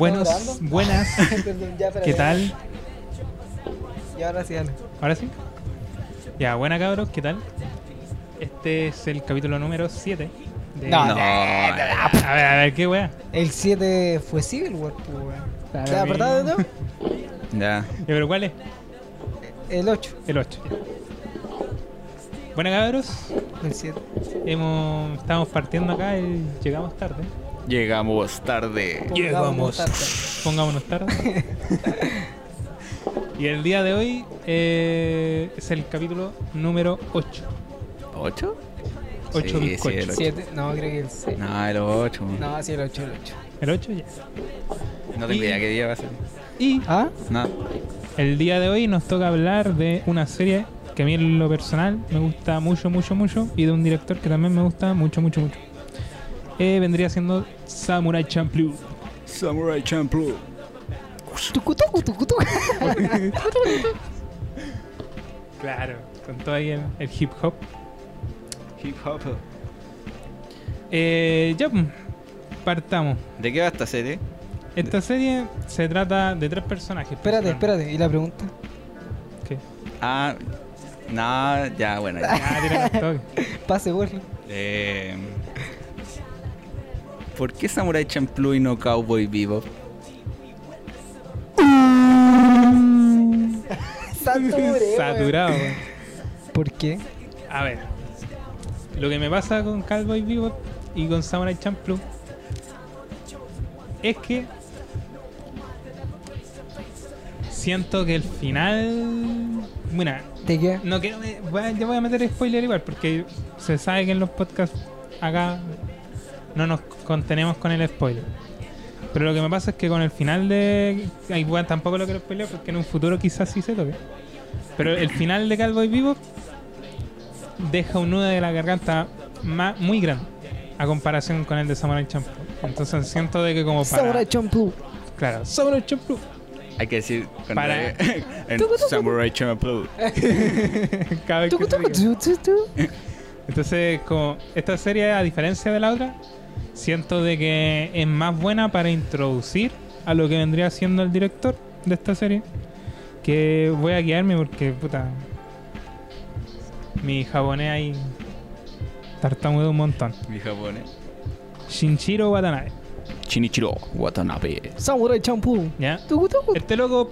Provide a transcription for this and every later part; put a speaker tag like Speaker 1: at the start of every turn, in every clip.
Speaker 1: Buenos, buenas,
Speaker 2: Perdón, ya, espera,
Speaker 1: ¿qué tal?
Speaker 2: Y ahora sí, dale.
Speaker 1: ¿Ahora sí? Ya, buena cabros, ¿qué tal? Este es el capítulo número 7. De...
Speaker 2: No,
Speaker 3: No,
Speaker 1: A ver, a ver, ¿qué wea?
Speaker 2: El 7 fue Civil War, weón.
Speaker 1: Claro,
Speaker 2: ¿Te apretado de todo?
Speaker 3: Ya.
Speaker 1: ¿Pero cuál es?
Speaker 2: El 8.
Speaker 1: El 8. Buena cabros,
Speaker 2: El 7.
Speaker 1: hemos, estamos partiendo acá y llegamos tarde.
Speaker 3: Llegamos tarde.
Speaker 1: Llegamos. Pongámonos tarde. y el día de hoy eh, es el capítulo número 8.
Speaker 3: ¿Ocho?
Speaker 1: 8
Speaker 3: Sí, sí, el ocho.
Speaker 2: 7. No, creo que el 6.
Speaker 3: No, el ocho. No,
Speaker 2: No, sí, el 8, el 8.
Speaker 1: El 8 ya.
Speaker 3: tengo
Speaker 1: Y-
Speaker 3: idea qué día va a ser.
Speaker 1: Y
Speaker 2: ¿Ah?
Speaker 3: No.
Speaker 1: el día de hoy nos toca hablar de una serie que a mí en lo personal me gusta mucho, mucho, mucho. Y de un director que también me gusta mucho, mucho, mucho. Eh, vendría siendo Samurai Champloo.
Speaker 3: Samurai Champloo.
Speaker 1: Claro, con todo ahí el, el hip hop.
Speaker 3: Hip hop.
Speaker 1: Eh, ya, pues, partamos.
Speaker 3: ¿De qué va esta serie?
Speaker 1: Esta serie se trata de tres personajes.
Speaker 2: Espérate,
Speaker 1: principalmente.
Speaker 2: espérate. ¿Y la pregunta?
Speaker 1: ¿Qué?
Speaker 3: Ah, no, ya, bueno. ya.
Speaker 1: Ah, toque.
Speaker 2: Pase, por.
Speaker 3: Eh, ¿Por qué Samurai Champloo y no Cowboy Vivo?
Speaker 2: Saturé,
Speaker 1: Saturado.
Speaker 2: ¿Por qué?
Speaker 1: A ver, lo que me pasa con Cowboy Bebop y con Samurai Champloo es que siento que el final, bueno, no quiero, me- voy a- ya voy a meter spoiler igual porque se sabe que en los podcasts acá no nos contenemos con el spoiler. Pero lo que me pasa es que con el final de. Ay, bueno, tampoco lo quiero spoiler porque en un futuro quizás sí se toque. Pero el final de Cowboy Vivo deja un nudo de la garganta ma- muy grande a comparación con el de Samurai Champloo. Entonces siento de que como para.
Speaker 2: Samurai Champloo.
Speaker 1: Claro, Samurai Champloo.
Speaker 3: Hay que decir
Speaker 1: Para-
Speaker 3: en Samurai Champloo.
Speaker 1: Cada vez que. Entonces, como esta serie, a diferencia de la otra, siento de que es más buena para introducir a lo que vendría siendo el director de esta serie. Que voy a guiarme porque, puta, mi japonés ahí tartamudo un montón.
Speaker 3: Mi japonés.
Speaker 1: Shinjiro Watanabe,
Speaker 3: Shinichiro Watanabe.
Speaker 2: Samurai Champloo.
Speaker 1: ¿ya?
Speaker 2: Tucu, tucu.
Speaker 1: Este loco,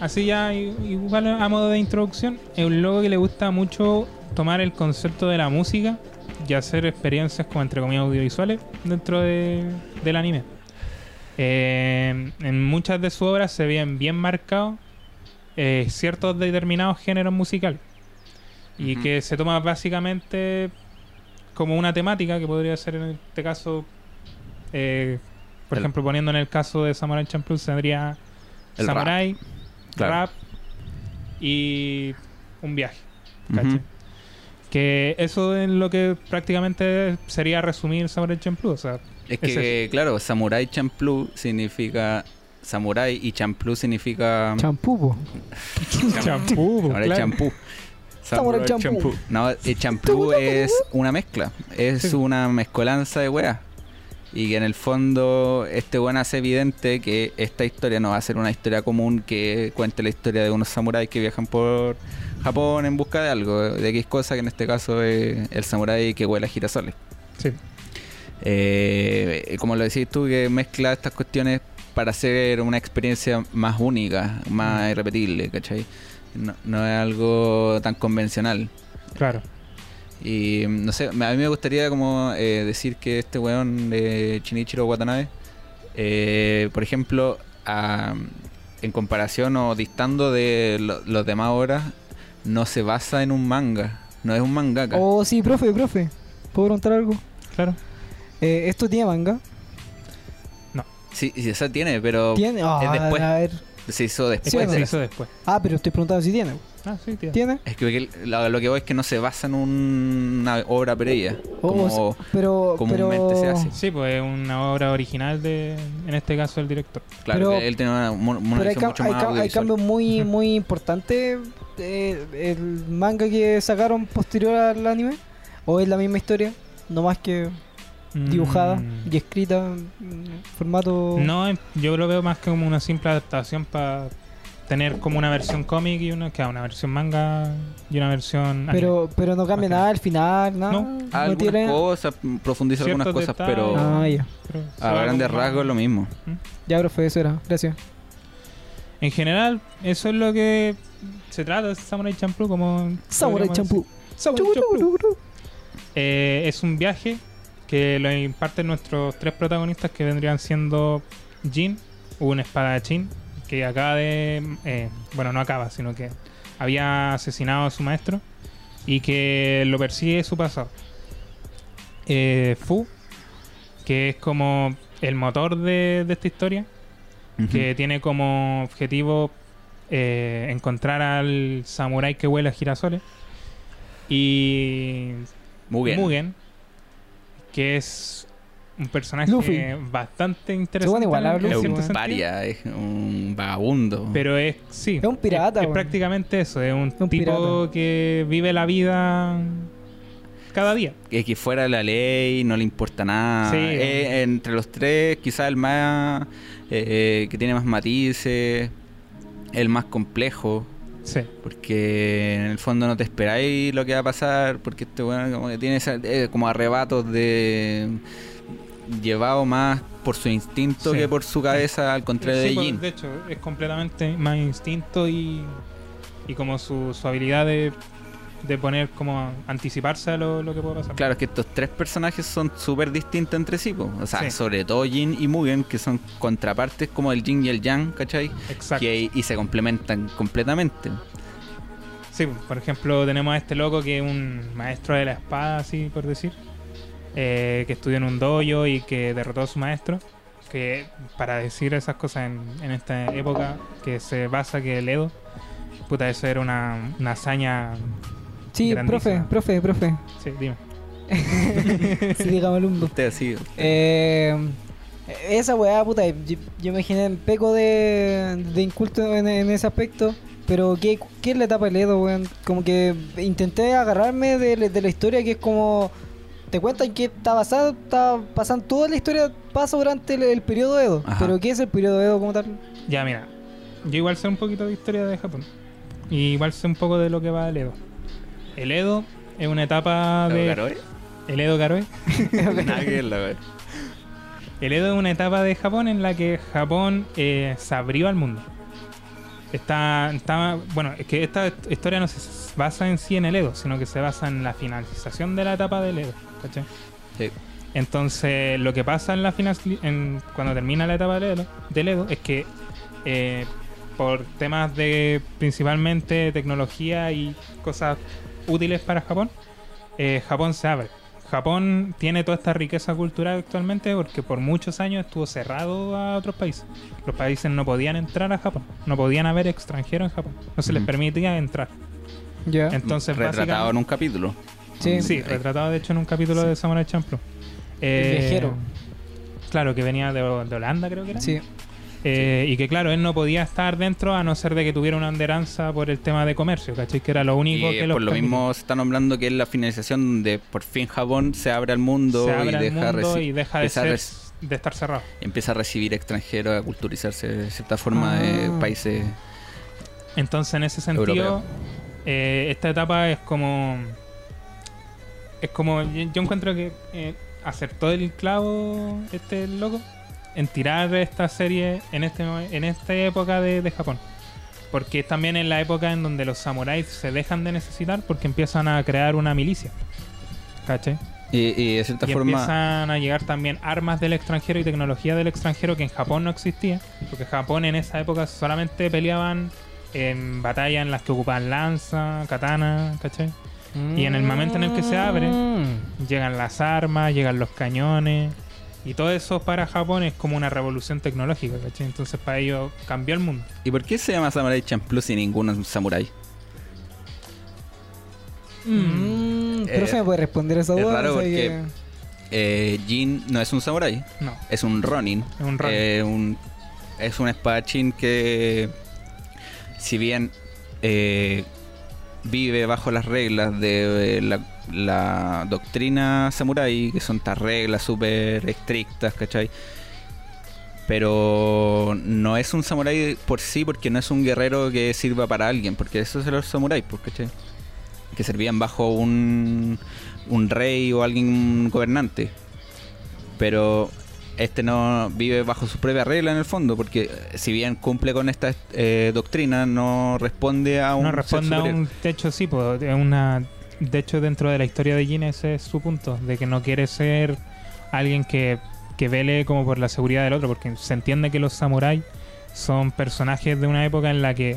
Speaker 1: así ya, igual a modo de introducción, es un loco que le gusta mucho tomar el concepto de la música y hacer experiencias como entre comillas audiovisuales dentro de- del anime. Eh, en muchas de sus obras se ven bien marcados eh, ciertos determinados géneros musicales y que se toma básicamente como una temática que podría ser en este caso, eh, por
Speaker 3: El-
Speaker 1: ejemplo, poniendo en el caso de Samurai Champloo, sería
Speaker 3: El rap.
Speaker 1: Samurai,
Speaker 3: Claro.
Speaker 1: rap y un viaje.
Speaker 3: Ujú.
Speaker 1: ¿cachai? Que eso es lo que prácticamente sería resumir Samurai Champloo. O sea,
Speaker 3: Es
Speaker 1: Es
Speaker 3: que, claro, Samurai Champloo significa. Samurai y Champloo significa.
Speaker 2: Champú,
Speaker 1: champú,
Speaker 3: Samurai
Speaker 1: claro.
Speaker 3: Champú.
Speaker 2: Samurai champú.
Speaker 3: No, el champú es una mezcla. Es una mezcolanza de weas. Y que en el fondo este weón hace evidente que esta historia no va a ser una historia común que cuente la historia de unos samuráis que viajan por Japón en busca de algo, de X cosa, que en este caso es el samurái que huele a girasoles.
Speaker 1: Sí.
Speaker 3: Eh, como lo decís tú, que mezcla estas cuestiones para hacer una experiencia más única, más irrepetible, ¿cachai? No, no es algo tan convencional.
Speaker 1: Claro.
Speaker 3: Y mm, no sé, a mí me gustaría como eh, decir que este weón de Shinichiro Watanabe, eh, por ejemplo, a- en comparación o distando de lo- los demás obras, no se basa en un manga, no es un mangaka.
Speaker 2: Oh, sí, profe, profe. ¿Puedo preguntar algo?
Speaker 1: Claro.
Speaker 2: Eh, ¿Esto tiene manga?
Speaker 3: Sí, sí, esa tiene, pero
Speaker 2: ¿Tiene? Ah,
Speaker 3: es después.
Speaker 2: A ver.
Speaker 3: Se hizo después.
Speaker 2: Sí,
Speaker 1: se hizo después.
Speaker 2: Ah, pero estoy preguntando si tiene.
Speaker 1: Ah, sí, tío.
Speaker 2: ¿Tiene?
Speaker 3: Es que lo, lo que voy es que no se basa en un- una obra previa.
Speaker 2: O-
Speaker 3: Como,
Speaker 2: pero,
Speaker 3: comúnmente
Speaker 2: pero,
Speaker 3: se hace.
Speaker 1: Sí, pues es una obra original de, en este caso, el director.
Speaker 3: claro,
Speaker 2: pero-
Speaker 3: él tiene una, una
Speaker 2: pero hay,
Speaker 3: mucho
Speaker 2: hay
Speaker 3: más
Speaker 2: hay cambios muy, muy importantes. eh, el manga que sacaron posterior al anime. ¿O es la misma historia? No más que dibujada
Speaker 1: Mm,
Speaker 2: y escrita en formato.
Speaker 1: No, eh, yo lo veo más que como una simple adaptación para tener como una versión cómic y una, que una versión manga y una versión anime.
Speaker 2: Pero, pero no cambia nada al final, nada.
Speaker 1: No.
Speaker 3: Algunas
Speaker 2: tiene-
Speaker 3: cosas, profundiza algunas cosas,
Speaker 1: detalles.
Speaker 3: pero
Speaker 2: Ah, ya.
Speaker 1: Pero
Speaker 3: a grandes rasgos lo mismo.
Speaker 2: Ya, profe, eso era. Gracias.
Speaker 1: En general, eso es lo que se trata de Samurai Champloo como...
Speaker 2: Samurai
Speaker 1: decir. Samurai Champloo. Eh, es un viaje que lo imparten nuestros tres protagonistas que vendrían siendo Jin, un espadachín que acaba de... eh, bueno, no acaba, sino que había asesinado a su maestro y que lo persigue su pasado. Eh, Fu, que es como el motor de, de esta historia, que tiene como objetivo eh, encontrar al samurái que huele a girasoles. Y
Speaker 3: Muy bien.
Speaker 1: Mugen, que es un personaje
Speaker 2: Luffy.
Speaker 1: bastante interesante.
Speaker 2: igual
Speaker 3: Es
Speaker 2: Luffy,
Speaker 1: cierto
Speaker 3: un paria, es un vagabundo.
Speaker 1: Pero es, sí.
Speaker 2: Es un pirata,
Speaker 1: Es, es prácticamente eso. Es un,
Speaker 2: un
Speaker 1: tipo
Speaker 2: pirata.
Speaker 1: que vive la vida cada día.
Speaker 3: que, que fuera de la ley, no le importa nada.
Speaker 1: Sí.
Speaker 3: Eh, entre los tres, quizás el más eh, que tiene más matices, el más complejo,
Speaker 1: Sí.
Speaker 3: porque en el fondo no te esperáis lo que va a pasar, porque este bueno como que tiene esa- eh, como arrebatos de llevado más por su instinto
Speaker 1: Sí.
Speaker 3: que por su cabeza, al contrario
Speaker 1: Sí,
Speaker 3: de
Speaker 1: pues,
Speaker 3: Jin.
Speaker 1: de hecho, es completamente más instinto y, y como su, su habilidad de, de poner como anticiparse a lo, lo que puede pasar.
Speaker 3: Claro, es que estos tres personajes son súper distintos entre sí, po. o sea,
Speaker 1: Sí.
Speaker 3: sobre todo Jin y Mugen, que son contrapartes como el Jin y el Yang, ¿cachai?
Speaker 1: Exacto.
Speaker 3: Que, y se complementan completamente.
Speaker 1: Sí, por ejemplo, tenemos a este loco que es un maestro de la espada, así por decir, eh, que estudió en un dojo y que derrotó a su maestro. Que para decir esas cosas en, en esta época, que se basa que el Edo, puta, eso era una, una hazaña.
Speaker 2: Sí, profe,
Speaker 1: Grandísima.
Speaker 2: profe, profe.
Speaker 1: Sí, dime.
Speaker 2: sí, dígame alumno.
Speaker 3: Usted así.
Speaker 2: Eh, esa weá, puta, yo, yo me generé un peco de, de inculto en, en ese aspecto. Pero, ¿qué, ¿qué es la etapa del Edo, weón? Como que intenté agarrarme de, la- de la historia que es como. Te cuentan que está basado, está pasando toda la historia pasa durante el, el periodo Edo.
Speaker 3: Ajá.
Speaker 2: Pero, ¿qué es el periodo Edo como tal?
Speaker 1: Ya, mira, yo igual sé un poquito de historia de Japón. Y igual sé un poco de lo que va el Edo. El Edo es una etapa de. El Edo
Speaker 3: que ver, la verdad.
Speaker 1: El Edo es una etapa de Japón en la que Japón eh, se abrió al mundo. Está, está- bueno, es que esta historia no se basa en sí en el Edo, sino que se basa en la finalización de la etapa del Edo. ¿cachai?
Speaker 3: Sí.
Speaker 1: Entonces, lo que pasa en la final, en, cuando termina la etapa del Edo, del Edo es que eh, por temas de principalmente tecnología y cosas útiles para Japón, eh, Japón se abre. Japón tiene toda esta riqueza cultural actualmente porque por muchos años estuvo cerrado a otros países. Los países no podían entrar a Japón, no podían haber extranjeros en Japón, no se les permitía entrar.
Speaker 2: Ya.
Speaker 1: Entonces,
Speaker 3: Retratado
Speaker 1: básicamente-
Speaker 3: en un capítulo.
Speaker 2: Sí.
Speaker 1: Sí, retratado de hecho en un capítulo de Samurai Champloo. Eh,
Speaker 2: viajero.
Speaker 1: Claro, que venía de, de Holanda, creo que era.
Speaker 2: Sí.
Speaker 1: Eh, Y que, claro, él no podía estar dentro a no ser de que tuviera una anderanza por el tema de comercio, ¿cachai? Que era lo único
Speaker 3: Y
Speaker 1: que los
Speaker 3: por lo mismo se está nombrando que es la finalización donde por fin Japón se abre al mundo
Speaker 1: se
Speaker 3: y
Speaker 1: al
Speaker 3: deja,
Speaker 1: mundo
Speaker 3: reci-
Speaker 1: y deja de, ser- de estar cerrado.
Speaker 3: empieza a recibir extranjeros, a culturizarse de cierta forma de
Speaker 2: Ah.
Speaker 3: países.
Speaker 1: Entonces, en ese sentido, eh, esta etapa es como. Es como. Yo, yo encuentro que eh, acertó el clavo este loco en tirar esta serie en este en esta época de, de Japón. Porque es también en la época en donde los samuráis se dejan de necesitar porque empiezan a crear una milicia. ¿Cachai?
Speaker 3: Y, y de cierta
Speaker 1: Y
Speaker 3: forma.
Speaker 1: empiezan a llegar también armas del extranjero y tecnología del extranjero que en Japón no existía. Porque Japón en esa época solamente peleaban en batallas en las que ocupaban lanza, katana, ¿cachai? Y en el momento en el que se abre,
Speaker 2: Mm.
Speaker 1: Llegan las armas, llegan los cañones Y todo eso para Japón es como una revolución tecnológica, ¿cachai? Entonces para ellos cambió el mundo.
Speaker 3: ¿Y por qué se llama Samurai Champloo y ninguno es un samurai?
Speaker 2: Mm, pero
Speaker 3: Eh,
Speaker 2: se me puede responder esa
Speaker 3: es
Speaker 2: duda.
Speaker 3: raro
Speaker 2: o sea
Speaker 3: porque-
Speaker 2: que-
Speaker 3: Eh, Jin no es un samurai,
Speaker 1: No,
Speaker 3: es un ronin.
Speaker 1: es un rol.
Speaker 3: Eh, un- es un espadachín que, si bien eh, vive bajo las reglas de eh, la, doctrina samurai, que son estas reglas súper estrictas, ¿cachai? Pero no es un samurái por sí, porque no es un guerrero que sirva para alguien, porque eso es los samuráis, pues, ¿cachai? Que servían bajo un, un rey o alguien gobernante. Pero este no vive bajo su propia regla en el fondo, porque eh, si bien cumple con esta eh, doctrina, no responde a un
Speaker 1: no responde a un techo, sí, pues, es una. De hecho, dentro de la historia de Jin, ese es su punto, de que no quiere ser alguien que, que vele como por la seguridad del otro, porque se entiende que los samuráis son personajes de una época en la que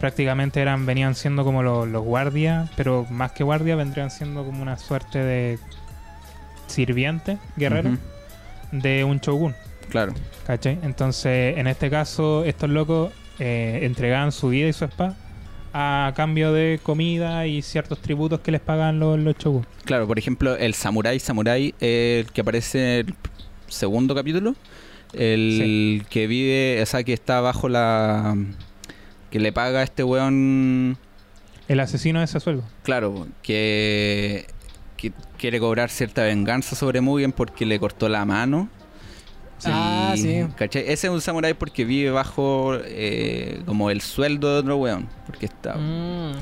Speaker 1: prácticamente eran venían siendo como los, los guardias, pero más que guardias vendrían siendo como una suerte de sirviente, guerrero, de un shogun.
Speaker 3: Claro.
Speaker 1: ¿Cachai? Entonces, en este caso, estos locos eh, entregaban su vida y su espada a cambio de comida y ciertos tributos que les pagan los, los shogun.
Speaker 3: Claro, por ejemplo, el Samurai Samurai, el que aparece en el segundo capítulo, el que vive, o sea, que está bajo la... que le paga a este weón,
Speaker 1: El asesino de ese sueldo.
Speaker 3: claro, que, que quiere cobrar cierta venganza sobre Mugen porque le cortó la mano.
Speaker 2: Ah, sí.
Speaker 3: ¿cachai? Ese es un samurái porque vive bajo eh, como el sueldo de otro weón. Porque está...
Speaker 2: Mm.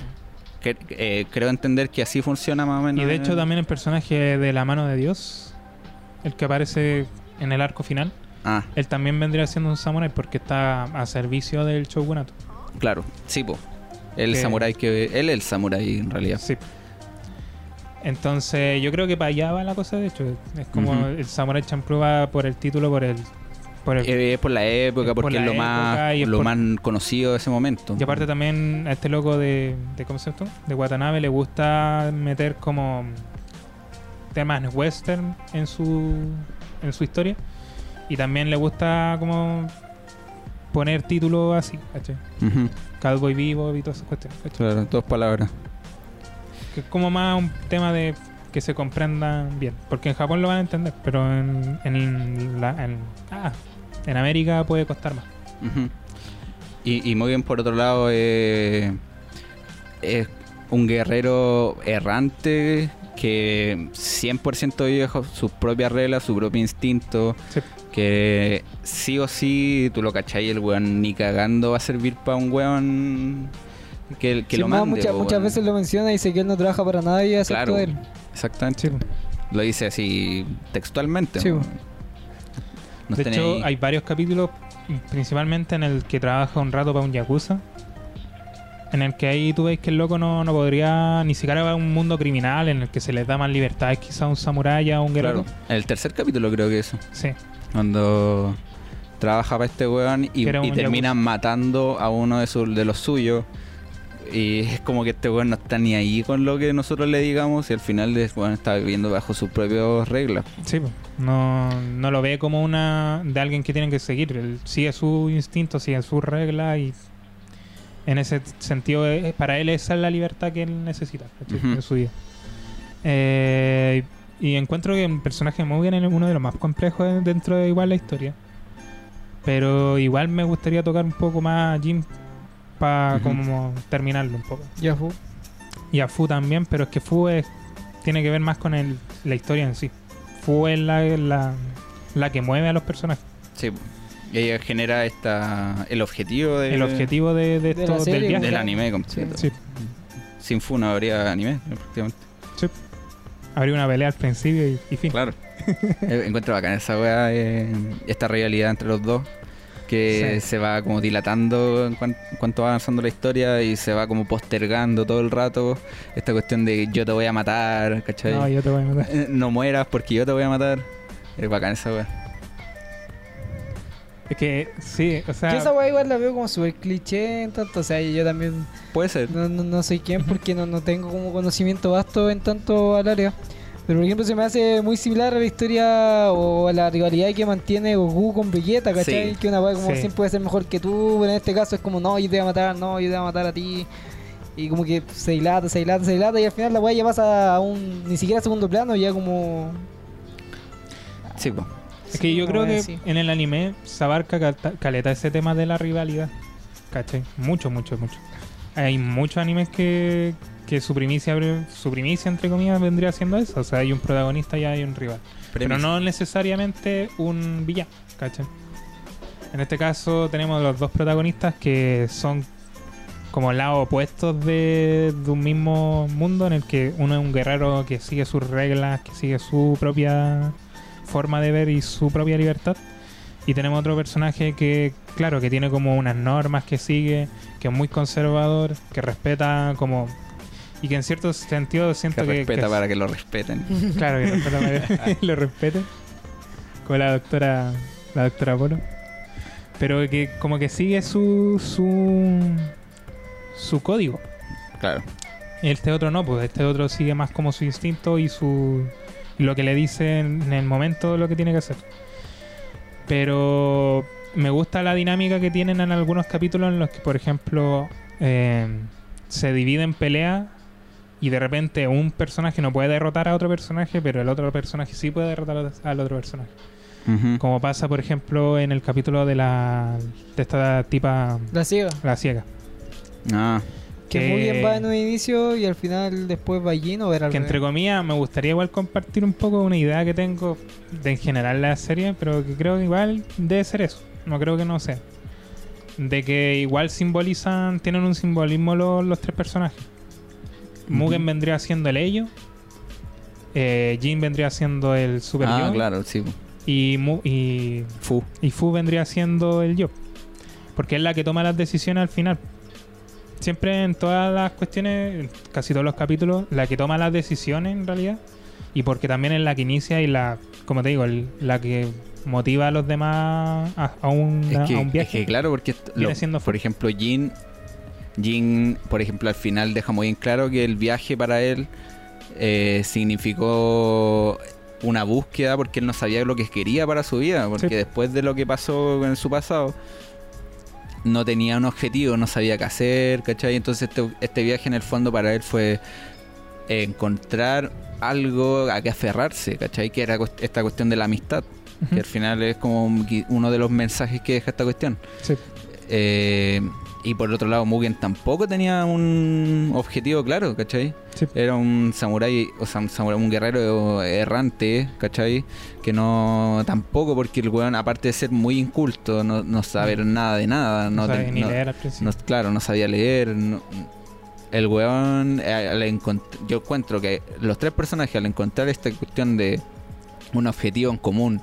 Speaker 3: que- eh, creo entender que así funciona más o menos.
Speaker 1: Y de hecho, también el personaje de la mano de Dios, el que aparece en el arco final,
Speaker 3: Ah,
Speaker 1: él también vendría siendo un samurái porque está a servicio del shogunato.
Speaker 3: claro, sí, po. El
Speaker 1: Que-
Speaker 3: samurái que... Él es el samurái en realidad.
Speaker 1: Sí. Entonces, yo creo que para allá va la cosa, de hecho. Es como el Samurai Champloo va por el título, por el. Por el
Speaker 3: Eh, Es por la época,
Speaker 1: Es por
Speaker 3: porque
Speaker 1: la
Speaker 3: es lo
Speaker 1: época
Speaker 3: más
Speaker 1: y es
Speaker 3: lo
Speaker 1: por-
Speaker 3: más conocido de ese momento.
Speaker 1: Y aparte también a este loco de, de ¿cómo se llama esto? De Watanabe le gusta meter como temas western en su en su historia y también le gusta como poner títulos así, ¿cachai?
Speaker 3: Ujú,
Speaker 1: Cowboy Vivo y todas esas cuestiones, ¿cachai?
Speaker 3: Claro, dos palabras.
Speaker 1: Que es como más un tema de que se comprendan bien, porque en Japón lo van a entender, pero en en, la, en, ah, en América puede costar más.
Speaker 3: Y, y muy bien por otro lado eh, es un guerrero errante que 100% vive bajo sus propias reglas, su propio instinto,
Speaker 1: Sí.
Speaker 3: que sí o sí, tú lo cachai, el weón ni cagando va a servir para un weón que, que
Speaker 2: Sí,
Speaker 3: lo
Speaker 2: más,
Speaker 3: mande.
Speaker 2: muchas,
Speaker 3: po,
Speaker 2: muchas veces lo menciona y dice que él no trabaja para nadie excepto
Speaker 3: Claro.
Speaker 2: él.
Speaker 3: Exactamente. Lo dice así textualmente.
Speaker 2: Sí,
Speaker 1: de hecho,
Speaker 3: ahí.
Speaker 1: hay varios capítulos, principalmente en el que trabaja un rato para un yakuza, en el que ahí tú ves que el loco no, no podría ni siquiera va a un mundo criminal en el que se les da más libertades quizá a un samurái a un guerrero.
Speaker 3: Claro. En el tercer capítulo creo que eso.
Speaker 1: Sí,
Speaker 3: Cuando trabaja para este weón y, y terminan matando a uno de, sus, de los suyos. Y es como que este weón no está ni ahí con lo que nosotros le digamos y al final el weón está viviendo bajo sus propias reglas.
Speaker 1: sí, no, no lo ve como una de alguien que tienen que seguir. Él sigue su instinto, sigue sus reglas y en ese sentido eh, para él esa es la libertad que él necesita en su vida. Eh, y encuentro que el personaje de Mugen es uno de los más complejos dentro de igual la historia. Pero igual me gustaría tocar un poco más a Jim para como terminarlo un poco.
Speaker 2: Ya fue.
Speaker 1: Y a Fu también, pero es que Fu es- tiene que ver más con el- la historia en sí. Fu es la, la, la que mueve a los personajes.
Speaker 3: Sí. Y ella genera esta el objetivo de-
Speaker 1: el objetivo de, de
Speaker 2: de
Speaker 1: esto,
Speaker 2: la serie,
Speaker 1: del viaje.
Speaker 3: del anime completo.
Speaker 1: Sí,
Speaker 3: Sin Fu no habría anime, prácticamente.
Speaker 1: habría una pelea al principio y, y fin.
Speaker 3: Claro. Eh, Encuentro bacán esa weá, eh, esta rivalidad entre los dos. Que
Speaker 1: Sí.
Speaker 3: se va como dilatando en, cuan- en cuanto va avanzando la historia y se va como postergando todo el rato. Esta cuestión de yo te voy a matar, ¿cachai?
Speaker 1: No, yo te voy a matar.
Speaker 3: Eh, no mueras porque yo te voy a matar. Es bacán esa weá.
Speaker 1: Es que sí, o sea,
Speaker 2: Yo esa weá igual la veo como súper cliché, en tanto, o sea, yo también
Speaker 3: Puede ser.
Speaker 2: no, no, no soy quien porque no, no tengo como conocimiento vasto en tanto al área. Pero por ejemplo se me hace muy similar a la historia o a la rivalidad que mantiene Goku con Vegeta, ¿cachai?
Speaker 3: Sí.
Speaker 2: Que una weá como
Speaker 1: Sí.
Speaker 2: siempre puede ser mejor que tú, pero en este caso es como no, yo te voy a matar, no, yo te voy a matar a ti. Y como que se dilata, se dilata, se dilata y al final la weá ya pasa a un ni siquiera a segundo plano, ya como...
Speaker 3: Sí, po.
Speaker 1: Es que yo creo que en el anime se abarca caleta ese tema de la rivalidad. ¿Cachai? Mucho, mucho, mucho. Hay muchos animes que, que su primicia, su primicia, entre comillas, vendría siendo eso. O sea, hay un protagonista y hay un rival. Pero no necesariamente un villano, ¿cachai? En este caso tenemos los dos protagonistas que son como lados opuestos de, de un mismo mundo en el que uno es un guerrero que sigue sus reglas, que sigue su propia forma de ver y su propia libertad. Y tenemos otro personaje que, claro, que tiene como unas normas que sigue, que es muy conservador, que respeta como... Y que en cierto sentido siento que...
Speaker 3: respeta
Speaker 1: que-
Speaker 3: para que lo respeten.
Speaker 1: Claro, que respeta para que lo respete. Como la doctora, la doctora Polo. Pero que como que sigue su su su código.
Speaker 3: Claro.
Speaker 1: Este otro no, pues este otro sigue más como su instinto y su lo que le dice en en el momento lo que tiene que hacer. Pero me gusta la dinámica que tienen en algunos capítulos en los que, por ejemplo, eh, se dividen peleas y de repente un personaje no puede derrotar a otro personaje, pero el otro personaje sí puede derrotar al otro personaje. Como pasa, por ejemplo, en el capítulo de la de esta tipa,
Speaker 2: La ciega.
Speaker 1: la ciega.
Speaker 3: Ah,
Speaker 2: Que
Speaker 1: Que-
Speaker 2: muy bien va en un inicio y al final después va Jin o ver al
Speaker 1: Que entre comillas me gustaría igual compartir un poco una idea que tengo de en general la serie, pero que creo que igual debe ser eso. No creo que no sea. De que igual simbolizan, tienen un simbolismo los, los tres personajes. Mugen vendría siendo el ello. Eh, Jin vendría siendo el super
Speaker 3: ah
Speaker 1: yo.
Speaker 3: claro, sí.
Speaker 1: Y, Mu- y,
Speaker 3: Fu.
Speaker 1: y Fu vendría siendo el yo. Porque es la que toma las decisiones al final. Siempre en todas las cuestiones, casi todos los capítulos, la que toma las decisiones en realidad. Y porque también es la que inicia y la, como te digo, el- la que motiva a los demás a, a un,
Speaker 3: Es que,
Speaker 1: a un
Speaker 3: es
Speaker 1: viaje.
Speaker 3: que claro, porque lo-
Speaker 1: siendo
Speaker 3: por ejemplo, Jin, Jin, por ejemplo, al final deja muy en claro que el viaje para él eh, significó una búsqueda porque él no sabía lo que quería para su vida, porque
Speaker 1: Sí.
Speaker 3: después de lo que pasó en su pasado, no tenía un objetivo, no sabía qué hacer, ¿cachai? Entonces este, este viaje en el fondo para él fue encontrar algo a que aferrarse, ¿cachai? Que era esta cuestión de la amistad, que al final es como un- uno de los mensajes que deja esta cuestión.
Speaker 1: Sí.
Speaker 3: Eh, y por otro lado, Mugen tampoco tenía un objetivo claro, ¿cachai?
Speaker 1: Sí.
Speaker 3: Era un samurái, o sea, un, samurái, un guerrero errante, ¿cachai? Que no, tampoco, porque el weón, aparte de ser muy inculto, no, no saber nada de nada,
Speaker 1: No
Speaker 3: no,
Speaker 1: sabe
Speaker 3: te-
Speaker 1: ni leer al principio.
Speaker 3: no- claro, no sabía leer. el weón, eh, yo encuentro que los tres personajes, al encontrar esta cuestión de un objetivo en común.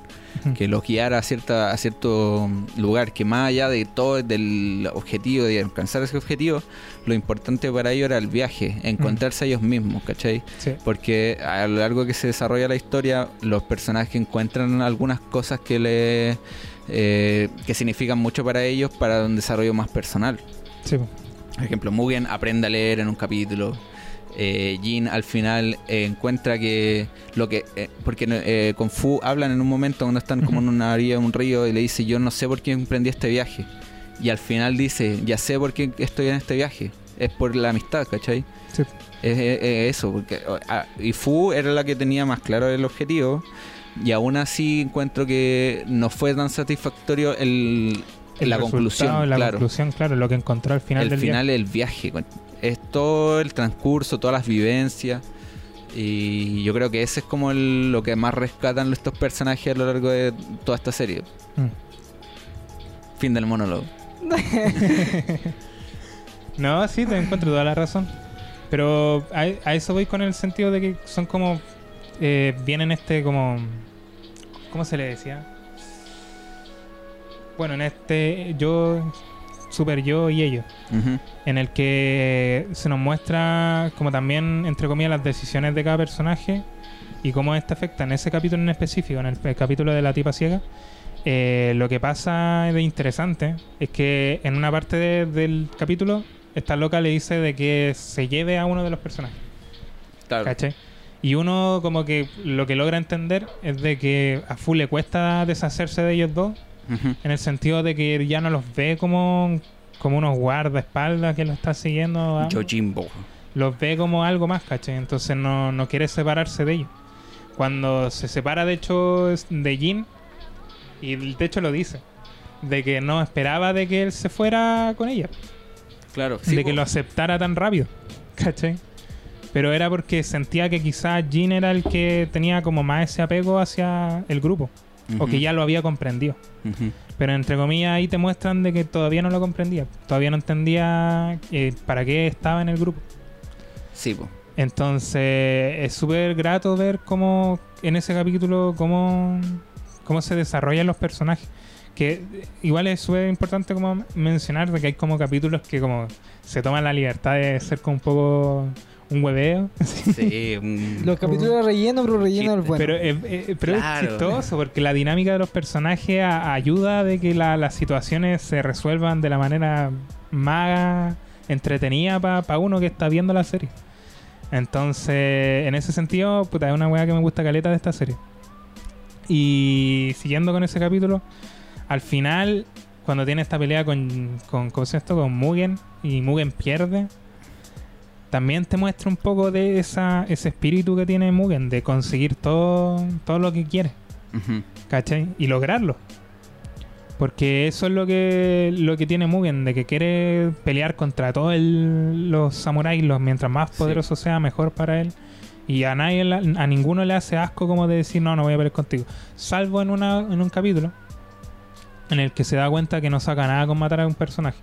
Speaker 3: Que los guiara a, cierta, a cierto lugar, que más allá de todo del objetivo, de alcanzar ese objetivo, lo importante para ellos era el viaje, encontrarse a ellos mismos, ¿cachai?
Speaker 1: Sí.
Speaker 3: Porque a lo largo que se desarrolla la historia, los personajes encuentran algunas cosas que le eh, que significan mucho para ellos para un desarrollo más personal.
Speaker 1: Sí.
Speaker 3: Por ejemplo, Mugen aprende a leer en un capítulo. Eh, Jin al final eh, encuentra que lo que eh, porque eh, con Fu hablan en un momento cuando están como en una orilla de un río y le dice yo no sé por qué emprendí este viaje y al final dice ya sé por qué estoy en este viaje es por la amistad ¿cachai?
Speaker 1: Sí.
Speaker 3: Es, es- es eso porque ah, y Fu era la que tenía más claro el objetivo y aún así encuentro que no fue tan satisfactorio el,
Speaker 1: El
Speaker 3: la conclusión
Speaker 1: La
Speaker 3: claro
Speaker 1: conclusión, claro, lo que encontró al final
Speaker 3: el
Speaker 1: del
Speaker 3: final
Speaker 1: viaje.
Speaker 3: del viaje. Es todo el transcurso, todas las vivencias. Y yo creo que ese es como el- lo que más rescatan estos personajes a lo largo de toda esta serie.
Speaker 1: Mm.
Speaker 3: Fin del monólogo.
Speaker 1: No, sí, te encuentro toda la razón. Pero a, a eso voy con el sentido de que son como. Eh, vienen este como. ¿Cómo se le decía? Bueno, en este yo, super yo y ellos. En el que se nos muestra como también, entre comillas, las decisiones de cada personaje y cómo este afecta en ese capítulo en específico, en el, el capítulo de la tipa ciega. eh, lo que pasa de interesante es que en una parte de- del capítulo, esta loca le dice de que se lleve a uno de los personajes.
Speaker 3: Claro.
Speaker 1: Y uno como que lo que logra entender es de que a Fu le cuesta deshacerse de ellos dos, En el sentido de que ya no los ve como, como unos guardaespaldas que lo está siguiendo.
Speaker 3: Yojimbo.
Speaker 1: Los ve como algo más, ¿cachai? Entonces no, no quiere separarse de ellos. Cuando se separa, de hecho, de Jin, y de hecho lo dice, de que no esperaba de que él se fuera con ella,
Speaker 3: Claro, sí,
Speaker 1: de que lo aceptara tan rápido, ¿cachai? Pero era porque sentía que quizás Jin era el que tenía como más ese apego hacia el grupo, o que ya lo había comprendido. Pero entre comillas ahí te muestran de que todavía no lo comprendía, todavía no entendía eh, para qué estaba en el grupo.
Speaker 3: Sí, po.
Speaker 1: Entonces es súper grato ver cómo en ese capítulo cómo, cómo se desarrollan los personajes. Que igual es súper importante como mencionar de que hay como capítulos que como se toman la libertad de ser como un poco un hueveo.
Speaker 3: Sí, un-
Speaker 2: Los capítulos de relleno, pero relleno del bueno.
Speaker 1: Pero, eh, eh, pero
Speaker 3: Claro.
Speaker 1: es chistoso porque la dinámica de los personajes a- ayuda de que la- las situaciones se resuelvan de la manera más entretenida para uno que está viendo la serie. Entonces, en ese sentido, puta, es una weá que me gusta caleta de esta serie. Y siguiendo con ese capítulo, al final, cuando tiene esta pelea con, con, ¿cómo se llama esto? con Mugen y Mugen pierde, también te muestra un poco de esa, ese espíritu que tiene Mugen de conseguir todo, todo lo que quiere,
Speaker 3: Ujú.
Speaker 1: ¿cachai? Y lograrlo. Porque eso es lo que, lo que tiene Mugen, de que quiere pelear contra todos los samuráis, los, mientras más
Speaker 3: Sí.
Speaker 1: poderoso sea, mejor para él. Y a nadie, a ninguno le hace asco como de decir, no, no voy a pelear contigo. Salvo en, una, en un capítulo en el que se da cuenta que no saca nada con matar a un personaje.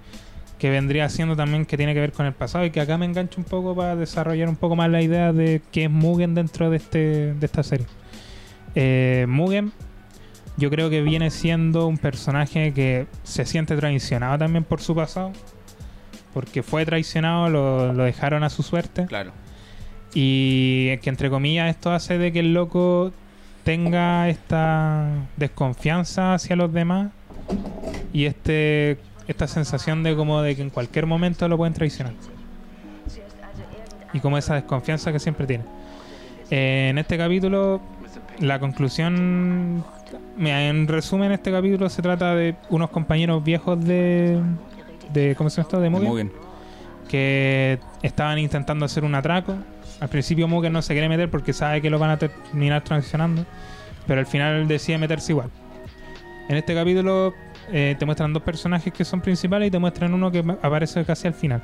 Speaker 1: Que vendría siendo también que tiene que ver con el pasado y que acá me engancho un poco para desarrollar un poco más la idea de qué es Mugen dentro de, este, de esta serie. Eh, Mugen yo creo que viene siendo un personaje que se siente traicionado también por su pasado. Porque fue traicionado, lo, lo dejaron a su suerte.
Speaker 3: Claro.
Speaker 1: Y que entre comillas esto hace de que el loco tenga esta desconfianza hacia los demás y este esta sensación de como de que en cualquier momento lo pueden traicionar. Y como esa desconfianza que siempre tiene. Eh, en este capítulo, la conclusión, en resumen, este capítulo se trata de unos compañeros viejos de, de ¿cómo se llama esto? De Mugen
Speaker 3: Mugen.
Speaker 1: que estaban intentando hacer un atraco. Al principio Mugen no se quiere meter porque sabe que lo van a terminar traicionando, pero al final decide meterse igual. En este capítulo eh, te muestran dos personajes que son principales y te muestran uno que aparece casi al final,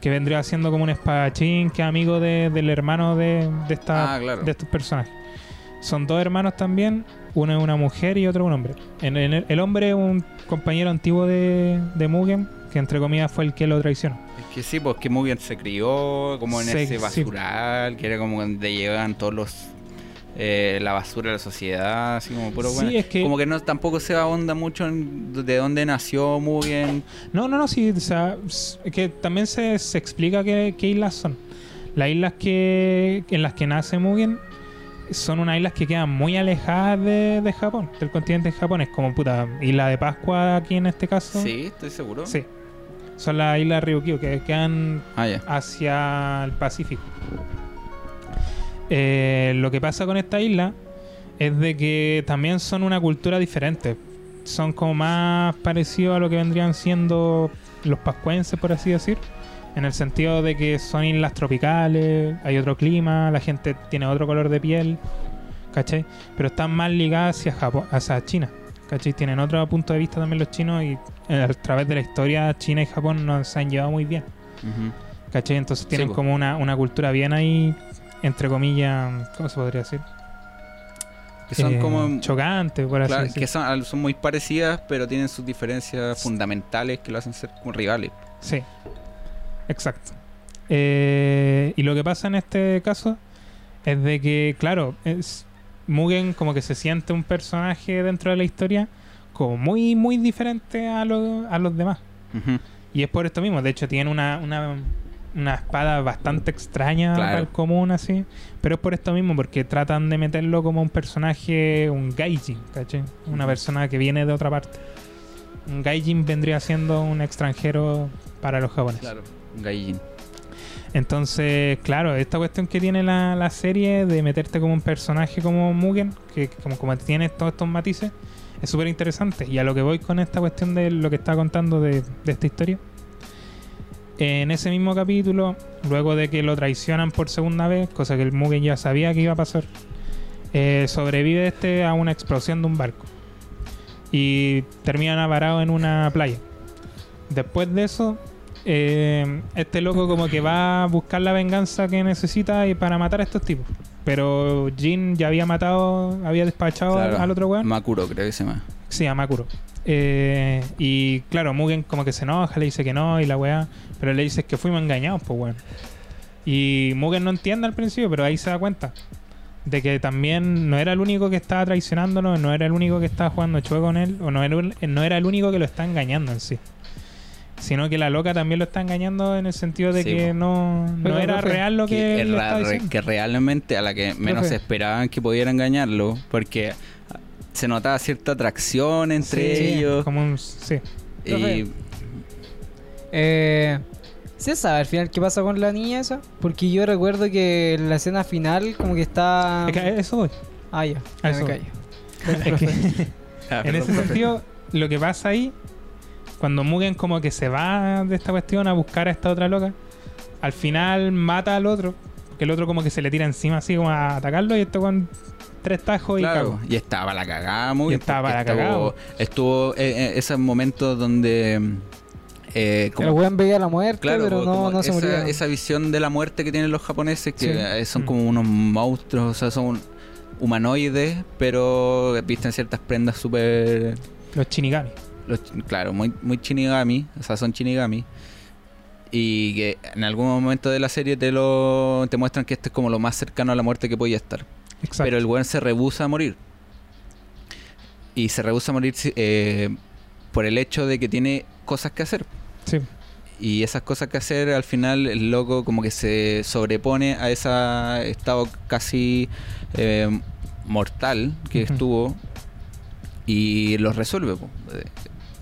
Speaker 1: que vendría siendo como un espadachín que es amigo de- del hermano de, de, esta-
Speaker 3: Ah, claro.
Speaker 1: de estos personajes. Son dos hermanos también, uno es una mujer y otro un hombre. En- en el, el hombre es un compañero antiguo de, de Mugen, que entre comillas fue el que lo traicionó.
Speaker 3: Es que sí, pues que Mugen se crió como en
Speaker 1: Se-
Speaker 3: ese
Speaker 1: sí.
Speaker 3: basural, que era como donde llegaban todos los. Eh, la basura de la sociedad, así como puro
Speaker 1: Sí,
Speaker 3: bueno.
Speaker 1: es que-
Speaker 3: Como que no tampoco se ahonda mucho en de dónde nació Mugen.
Speaker 1: No, no, no, sí, o sea, que también se, se explica qué, qué islas son. Las islas que en las que nace Mugen son unas islas que quedan muy alejadas de, de Japón, del continente japonés, como puta, Isla de Pascua aquí en este caso.
Speaker 3: Sí, estoy seguro.
Speaker 1: Sí. Son las islas de Ryukyu, que quedan
Speaker 3: Ah,
Speaker 1: hacia el Pacífico. Eh, lo que pasa con esta isla es de que también son una cultura diferente. Son como más parecidos a lo que vendrían siendo los pascuenses, por así decir. En el sentido de que son islas tropicales, hay otro clima, la gente tiene otro color de piel, ¿cachai? Pero están más ligadas hacia Japón, hacia China, ¿cachai? Tienen otro punto de vista también los chinos y eh, a través de la historia China y Japón nos se han llevado muy bien.
Speaker 3: Ujú.
Speaker 1: ¿Cachai? Entonces tienen como una, una cultura bien ahí, entre comillas, ¿cómo se podría decir?
Speaker 3: Que son
Speaker 1: Eh,
Speaker 3: como.
Speaker 1: chocante, por así
Speaker 3: claro,
Speaker 1: decir.
Speaker 3: que son, son muy parecidas, pero tienen sus diferencias fundamentales que lo hacen ser como rivales.
Speaker 1: Sí, exacto. Eh, y lo que pasa en este caso es de que, claro, es, Mugen como que se siente un personaje dentro de la historia como muy, muy diferente a, lo- a los demás. Y es por esto mismo. De hecho, tiene una, una, una espada bastante extraña
Speaker 3: Claro.
Speaker 1: al común, así. Pero es por esto mismo, porque tratan de meterlo como un personaje, un gaijin, ¿cachai? Una persona que viene de otra parte. Un gaijin vendría siendo un extranjero para los japoneses.
Speaker 3: Claro, un Gaijin.
Speaker 1: Entonces, claro, esta cuestión que tiene la, la serie de meterte como un personaje como Mugen, que como, como tiene todos estos matices, es súper interesante. Y a lo que voy con esta cuestión de lo que estaba contando de, de esta historia. En ese mismo capítulo, luego de que lo traicionan por segunda vez, cosa que el Mugen ya sabía que iba a pasar, eh, sobrevive este a una explosión de un barco. Y termina varado en una playa. Después de eso, eh, este loco como que va a buscar la venganza que necesita y para matar a estos tipos. Pero Jin ya había matado, había despachado
Speaker 3: Claro.
Speaker 1: al otro weón.
Speaker 3: Makuro, creo que se llama.
Speaker 1: Sí, a Makuro. Eh, y claro, Mugen como que se enoja, le dice que no y la weá. Pero le dice que fuimos engañados, pues weón. Y Mugen no entiende al principio, pero ahí se da cuenta. De que también no era el único que estaba traicionándolo, no era el único que estaba jugando chueco con él, o no era, el- no era el único que lo está engañando en sí. Sino que la loca también lo está engañando en el sentido de
Speaker 3: Sí,
Speaker 1: que no, no era
Speaker 2: profe,
Speaker 1: real lo que,
Speaker 3: que,
Speaker 1: le
Speaker 3: ra-
Speaker 1: estaba diciendo.
Speaker 3: que realmente a la que menos
Speaker 2: Profe.
Speaker 3: esperaban que pudiera engañarlo, porque se notaba cierta atracción entre
Speaker 1: Sí,
Speaker 3: ellos.
Speaker 1: Como un, sí.
Speaker 3: Y.
Speaker 2: Eh, ¿Se sabe al final qué pasa con la niña esa? Porque yo recuerdo que en la escena final como que está...
Speaker 1: Es que eso voy.
Speaker 2: Ah, ya.
Speaker 1: a eso
Speaker 2: me callo.
Speaker 1: Es que,
Speaker 3: Ah,
Speaker 1: en ese
Speaker 3: profe.
Speaker 1: sentido, lo que pasa ahí, cuando Mugen como que se va de esta cuestión a buscar a esta otra loca, al final mata al otro, que el otro como que se le tira encima así como a atacarlo y esto con tres tajos y
Speaker 3: Claro,
Speaker 1: cago.
Speaker 3: y estaba la cagada muy
Speaker 1: Y estaba la cagada,
Speaker 3: estuvo, estuvo eh, eh, esos momentos donde eh, como-
Speaker 2: El weón veía la muerte,
Speaker 3: Claro,
Speaker 2: pero no, no se
Speaker 3: esa,
Speaker 2: moría.
Speaker 3: esa visión de la muerte que tienen los japoneses, que
Speaker 2: Sí.
Speaker 3: eh, son
Speaker 1: Mm.
Speaker 3: como unos monstruos, o sea, son humanoides, pero visten ciertas prendas súper...
Speaker 1: Los Shinigami.
Speaker 3: los- Claro, muy, muy shinigami, o sea, son shinigami. Y que en algún momento de la serie te lo te muestran que este es como lo más cercano a la muerte que podía estar.
Speaker 1: Exacto.
Speaker 3: Pero el weón se rehúsa a morir. Y se rehúsa a morir eh, por el hecho de que tiene cosas que hacer.
Speaker 1: Sí.
Speaker 3: Y esas cosas que hacer, al final el loco como que se sobrepone a ese estado casi eh, mortal que estuvo y los resuelve. po.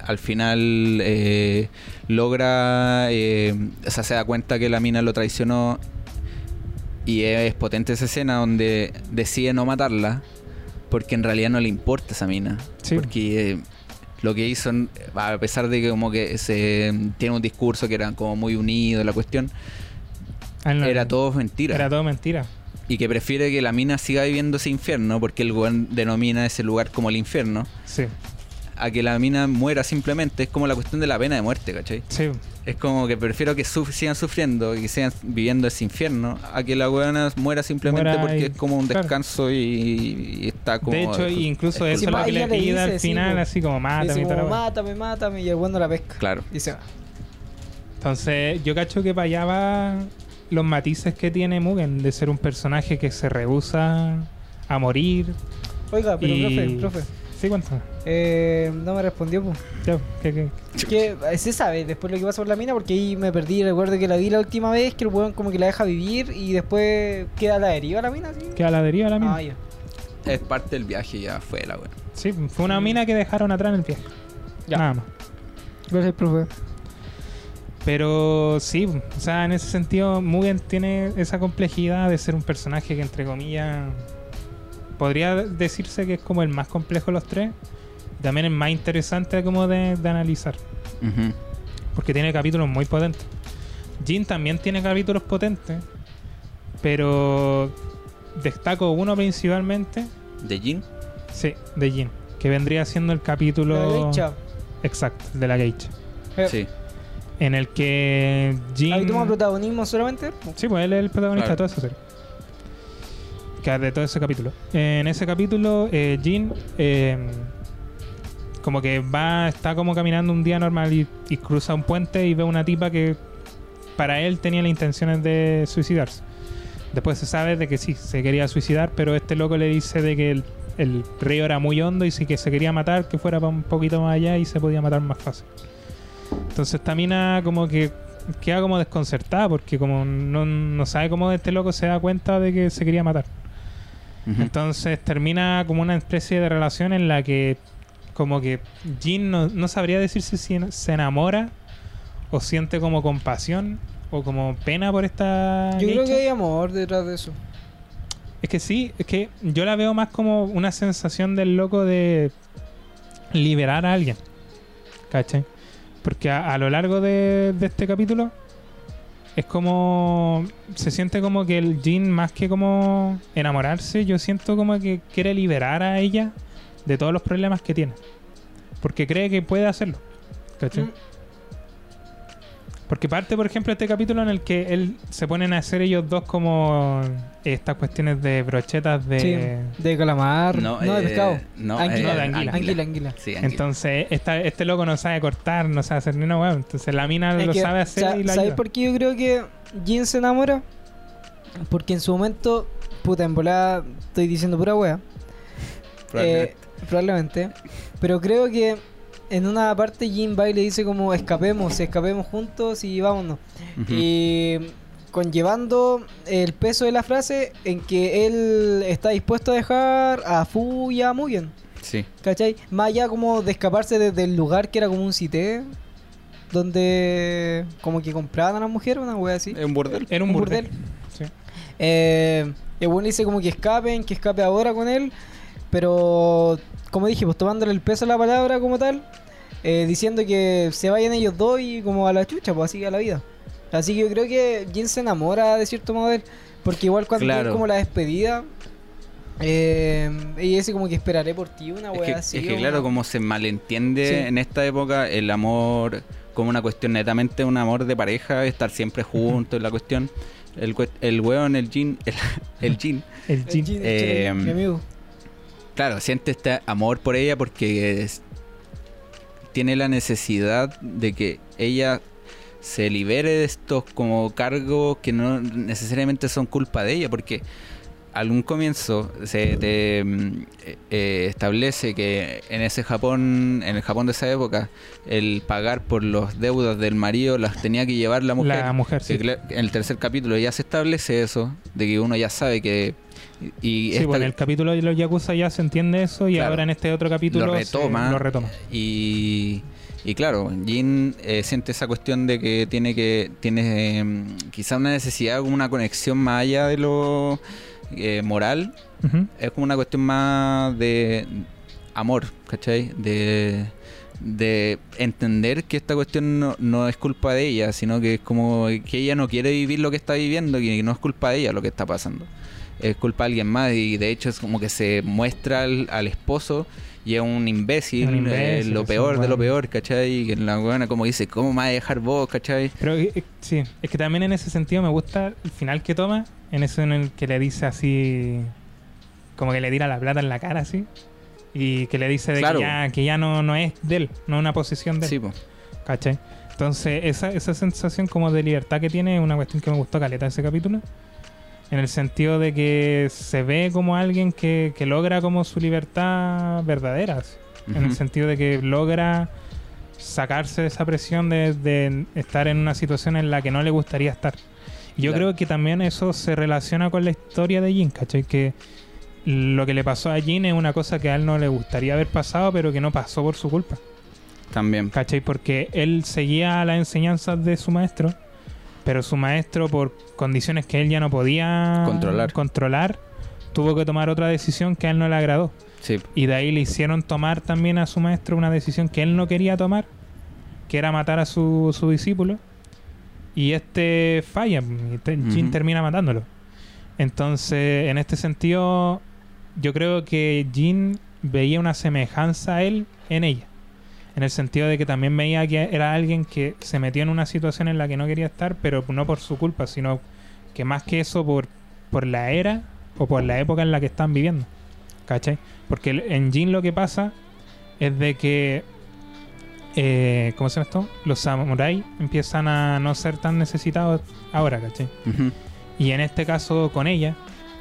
Speaker 3: Al final eh, logra, eh, o sea, se da cuenta que la mina lo traicionó y es potente esa escena donde decide no matarla porque en realidad no le importa esa mina.
Speaker 1: Sí.
Speaker 3: Porque eh, lo que hizo, a pesar de que como que se tiene un discurso que era como muy unido la cuestión,
Speaker 1: Ah, no,
Speaker 3: era todo mentira.
Speaker 1: Era todo mentira.
Speaker 3: Y que prefiere que la mina siga viviendo ese infierno, porque el weón denomina ese lugar como el infierno,
Speaker 1: Sí.
Speaker 3: a que la mina muera simplemente. Es como la cuestión de la pena de muerte, ¿cachai?
Speaker 1: Sí.
Speaker 3: Es como que prefiero que suf- sigan sufriendo y que sigan viviendo ese infierno a que la weona muera simplemente
Speaker 1: Muera
Speaker 3: porque
Speaker 1: y-
Speaker 3: es como un
Speaker 1: claro.
Speaker 3: descanso y, y está como.
Speaker 1: de hecho, incluso
Speaker 3: es
Speaker 1: eso es lo que le pide
Speaker 2: dice,
Speaker 1: al final, así como mátame
Speaker 2: como,
Speaker 1: weá.
Speaker 2: mátame, mátame, y el weón no la pesca.
Speaker 3: Claro.
Speaker 2: Y se va.
Speaker 1: Entonces, yo cacho que para allá va los matices que tiene Mugen de ser un personaje que se rehúsa a morir.
Speaker 2: Oiga, pero
Speaker 1: Y-
Speaker 2: profe, profe.
Speaker 1: Sí, cuéntame.
Speaker 2: Eh, no me respondió, pues.
Speaker 1: Ya, ¿qué- qué?
Speaker 2: Que eh, se sabe después lo que pasó con la mina, porque ahí me perdí. Recuerdo que la vi la última vez, que el weón como que la deja vivir y después queda a la deriva la mina, ¿sí?
Speaker 1: ¿Queda a la deriva la mina?
Speaker 2: Ah, ya.
Speaker 3: Es parte del viaje ya fue la weona.
Speaker 1: Sí, fue una mina que dejaron atrás en el viaje.
Speaker 2: Ya.
Speaker 1: Nada más.
Speaker 2: Gracias, profe.
Speaker 1: Pero sí, o sea, en ese sentido, Mugen tiene esa complejidad de ser un personaje que, entre comillas, podría decirse que es como el más complejo de los tres. También es más interesante como de, de analizar, porque tiene capítulos muy potentes. Jin también tiene capítulos potentes, pero destaco uno principalmente,
Speaker 3: ¿De Jin?
Speaker 1: sí, de Jin, que vendría siendo el
Speaker 2: La
Speaker 1: capítulo
Speaker 2: derecha.
Speaker 1: exacto, el de la geisha,
Speaker 2: Eh,
Speaker 3: Sí.
Speaker 1: en el que Jin...
Speaker 2: Ahí protagonismo solamente.
Speaker 1: Sí, pues él es el protagonista
Speaker 3: Claro.
Speaker 1: de toda esa serie. De todo ese capítulo. En ese capítulo, eh, Jin eh, como que va, está como caminando un día normal y, cruza un puente y ve una tipa que para él tenía las intenciones de suicidarse. Después se sabe de que sí, se quería suicidar, pero este loco le dice de que el, río era muy hondo y si que se quería matar, que fuera para un poquito más allá y se podía matar más fácil. Entonces esta mina como que queda como desconcertada porque como no sabe cómo este loco se da cuenta de que se quería matar. Entonces termina como una especie de relación en la que como que Jin no, no sabría decirse si se enamora o siente como compasión o como pena por esta
Speaker 2: Yo creo que hay amor detrás de eso.
Speaker 1: Es que sí, es que yo la veo más como una sensación del loco de liberar a alguien. ¿Cachai? Porque a, a lo largo de, de este capítulo es como. Se siente como que el Jin, más que como enamorarse, yo siento como que quiere liberar a ella de todos los problemas que tiene. Porque cree que puede hacerlo. ¿Cachai?
Speaker 2: Mm.
Speaker 1: Porque parte, por ejemplo, este capítulo en el que él se ponen a hacer ellos dos como estas cuestiones de brochetas de.
Speaker 2: Sí, de calamar. No, de
Speaker 3: eh,
Speaker 2: pescado.
Speaker 3: No,
Speaker 2: Anguila,
Speaker 3: eh,
Speaker 1: de anguila.
Speaker 2: Anguila, anguila.
Speaker 3: Sí, anguila.
Speaker 1: Entonces, esta- este loco no sabe cortar, no sabe hacer ni una hueá. Entonces, la mina
Speaker 2: Es
Speaker 1: lo
Speaker 2: que,
Speaker 1: sabe hacer y la
Speaker 2: ¿Sabes
Speaker 1: ayuda.
Speaker 2: por qué yo creo que Jin se enamora? Porque en su momento, puta, en volada estoy diciendo pura wea.
Speaker 3: Probablemente.
Speaker 2: Eh, probablemente. Pero creo que en una parte Jin va y le dice como escapemos, escapemos juntos y vámonos.
Speaker 3: Ujú.
Speaker 2: Y conllevando el peso de la frase en que él está dispuesto a dejar a Fu y a Mugen.
Speaker 3: Sí.
Speaker 2: ¿Cachai? Más allá como de escaparse desde el lugar que era como un cité. Donde como que compraban a la mujer, una wea así.
Speaker 3: Es un burdel.
Speaker 1: Era un
Speaker 2: un
Speaker 1: burdel.
Speaker 2: burdel.
Speaker 1: Sí.
Speaker 2: Eh, el bueno dice como que escapen, que escape ahora con él. Pero, como dije, pues tomándole el peso a la palabra como tal. eh, diciendo que se vayan ellos dos y como a la chucha, pues así a la vida. Así que yo creo que Jin se enamora de cierto modo de él. Porque igual cuando
Speaker 3: Claro.
Speaker 2: tiene como la despedida. Eh, ella dice como que esperaré por ti, una
Speaker 3: Es
Speaker 2: wea
Speaker 3: que,
Speaker 2: así.
Speaker 3: es que claro,
Speaker 2: una-
Speaker 3: como se malentiende
Speaker 2: Sí.
Speaker 3: en esta época el amor como una cuestión netamente un amor de pareja, estar siempre juntos, la cuestión. El, el weón, el Jin, el, el Jin,
Speaker 1: El. Jin,
Speaker 2: el
Speaker 3: Eh,
Speaker 2: chile, mi amigo.
Speaker 3: Claro, siente este amor por ella porque tiene la necesidad de que ella se libere de estos como cargos que no necesariamente son culpa de ella, porque algún comienzo se te mm, eh, eh, establece que en ese Japón, en el Japón de esa época, el pagar por los deudas del marido las tenía que llevar la mujer.
Speaker 1: La mujer, sí.
Speaker 3: Que en el tercer capítulo ya se establece eso, de que uno ya sabe que... Y,
Speaker 1: Sí,
Speaker 3: esta-
Speaker 1: bueno, en el capítulo de los Yakuza ya se entiende eso y
Speaker 3: Claro.
Speaker 1: ahora en este otro capítulo
Speaker 3: Lo
Speaker 1: se-
Speaker 3: retoma.
Speaker 1: lo retoma.
Speaker 3: Y, y claro, Jin eh, siente esa cuestión de que tiene que tiene eh, quizá una necesidad, una conexión más allá de lo eh, moral. Es como una cuestión más de amor, ¿cachai? De, de entender que esta cuestión no, no es culpa de ella, sino que es como que ella no quiere vivir lo que está viviendo, que no es culpa de ella lo que está pasando. Es culpa de alguien más y de hecho es como que se muestra al, al esposo y es un imbécil,
Speaker 1: Un
Speaker 3: eh, lo peor de lo peor, ¿cachai? Que la buena como dice, ¿cómo me vas a dejar vos, ¿cachai?
Speaker 1: Pero eh, sí, es que también en ese sentido me gusta el final que toma, en eso en el que le dice así, como que le tira la plata en la cara así, y que le dice de
Speaker 3: Claro.
Speaker 1: que ya, que ya no, no es de él, no es una posición de él.
Speaker 3: Sí, po.
Speaker 1: ¿Cachai? Entonces, esa, esa sensación como de libertad que tiene es una cuestión que me gustó caleta ese capítulo. En el sentido de que se ve como alguien que, que logra como su libertad verdadera. así. En el sentido de que logra sacarse de esa presión de, de estar en una situación en la que no le gustaría estar. Yo
Speaker 3: Claro.
Speaker 1: creo que también eso se relaciona con la historia de Jin, ¿cachai? Que lo que le pasó a Jin es una cosa que a él no le gustaría haber pasado, pero que no pasó por su culpa.
Speaker 3: También.
Speaker 1: ¿Cachai? Porque él seguía las enseñanzas de su maestro, pero su maestro, por condiciones que él ya no podía
Speaker 3: Controlar.
Speaker 1: controlar, tuvo que tomar otra decisión que a él no le agradó.
Speaker 3: Sí.
Speaker 1: Y de ahí le hicieron tomar también a su maestro una decisión que él no quería tomar, que era matar a su, su discípulo. Y este falla, y te- Jin termina matándolo. Entonces, en este sentido, yo creo que Jin veía una semejanza a él en ella. En el sentido de que también veía que era alguien que se metió en una situación en la que no quería estar, pero no por su culpa, sino que más que eso por, por la era o por la época en la que están viviendo. ¿Cachai? Porque en Jin lo que pasa es de que, eh, ¿cómo se llama esto? Los samuráis empiezan a no ser tan necesitados ahora, ¿cachai? Y en este caso con ella,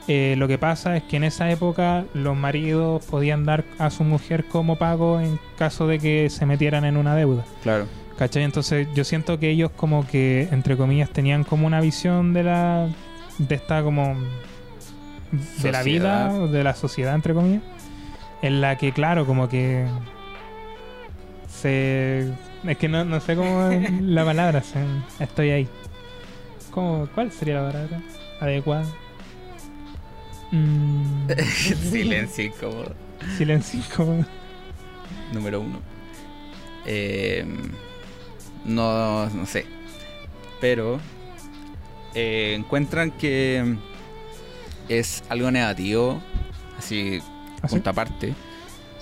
Speaker 1: eh, lo que pasa es que en esa época los maridos podían dar a su mujer como pago en caso de que se metieran en una deuda.
Speaker 3: Claro.
Speaker 1: ¿Cachai? Entonces yo siento que ellos como que, entre comillas, tenían como una visión de la... de esta como... de la vida, de la sociedad, entre comillas, en la que, claro, como que... se... es que no, no sé cómo la palabra, se- estoy ahí. ¿Cómo, ¿Cuál sería la palabra adecuada? Mm,
Speaker 3: Silencio incómodo.
Speaker 1: silencio incómodo.
Speaker 3: Número uno. Eh, no, no sé. Pero eh, encuentran que es algo negativo, así,
Speaker 1: ¿Ah, sí?
Speaker 3: punto aparte,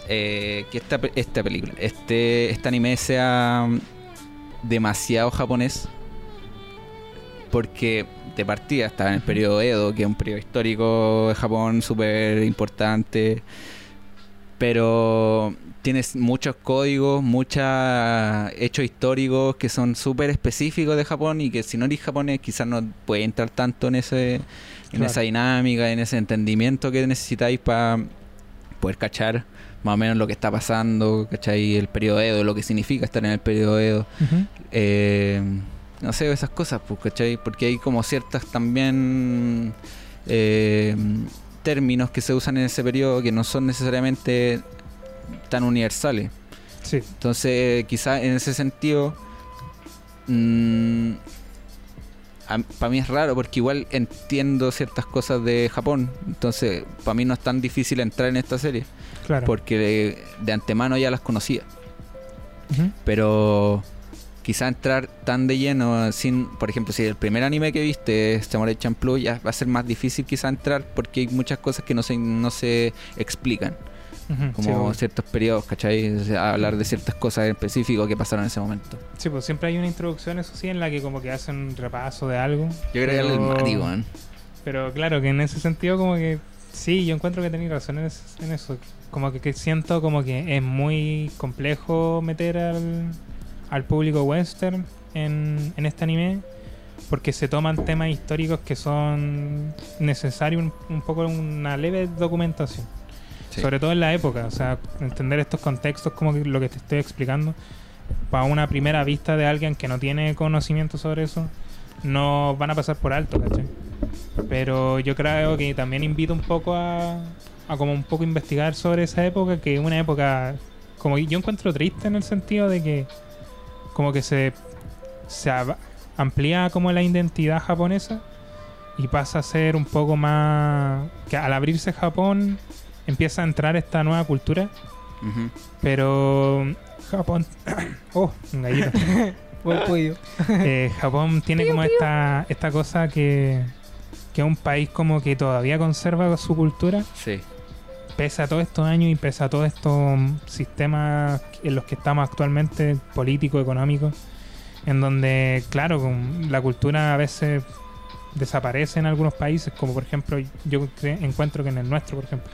Speaker 3: eh, que esta, esta película, este, este anime sea demasiado japonés. Porque de partida estaba en el periodo Edo, que es un periodo histórico de Japón súper importante. Pero tienes muchos códigos, muchos hechos históricos que son súper específicos de Japón y que si no eres japonés quizás no puedes entrar tanto en ese en esa dinámica, en ese entendimiento que necesitáis para poder cachar más o menos lo que está pasando, ¿cachai? El periodo Edo, lo que significa estar en el periodo Edo. Eh, no sé, esas cosas, pues, ¿cachai? Porque hay como ciertas también eh, términos que se usan en ese periodo que no son necesariamente tan universales.
Speaker 1: Sí,
Speaker 3: Entonces, quizás en ese sentido, para mí es raro porque igual entiendo ciertas cosas de Japón. Entonces, para mí no es tan difícil entrar en esta serie
Speaker 1: claro.
Speaker 3: porque de, de antemano ya las conocía.
Speaker 1: Ujú.
Speaker 3: Pero quizá entrar tan de lleno sin, por ejemplo, si el primer anime que viste es Samurai Champloo, ya va a ser más difícil quizá entrar porque hay muchas cosas que no se, no se explican,
Speaker 1: sí,
Speaker 3: como
Speaker 1: obvio.
Speaker 3: ciertos periodos, ¿cachai? O sea, hablar de ciertas cosas en específico que pasaron en ese momento.
Speaker 1: Sí, pues siempre hay una introducción, eso sí, en la que como que hacen un repaso de algo.
Speaker 3: Yo creo que era el Mati.
Speaker 1: Pero claro, que en ese sentido como que sí, yo encuentro que tenéis razón en, es- en eso. Como que, que siento como que es muy complejo meter al, al público western en, en este anime porque se toman temas históricos que son necesarios un, un poco una leve documentación.
Speaker 3: Sí.
Speaker 1: Sobre todo en la época, o sea, entender estos contextos como que lo que te estoy explicando para una primera vista de alguien que no tiene conocimiento sobre eso, no van a pasar por alto, ¿cachai? Pero yo creo que también invito un poco a, a como un poco investigar sobre esa época, que es una época como yo encuentro triste en el sentido de que como que se, se ab- amplía como la identidad japonesa y pasa a ser un poco más que al abrirse Japón empieza a entrar esta nueva cultura, pero Japón oh, un gallito.
Speaker 2: Buen pollo.
Speaker 1: Eh, Japón tiene como esta, esta cosa que, que es un país como que todavía conserva su cultura,
Speaker 3: Sí.
Speaker 1: pese a todos estos años y pese a todos estos mm, sistemas en los que estamos actualmente, políticos, económicos, en donde, claro, con la cultura a veces desaparece en algunos países, como por ejemplo yo encuentro que en el nuestro, por ejemplo,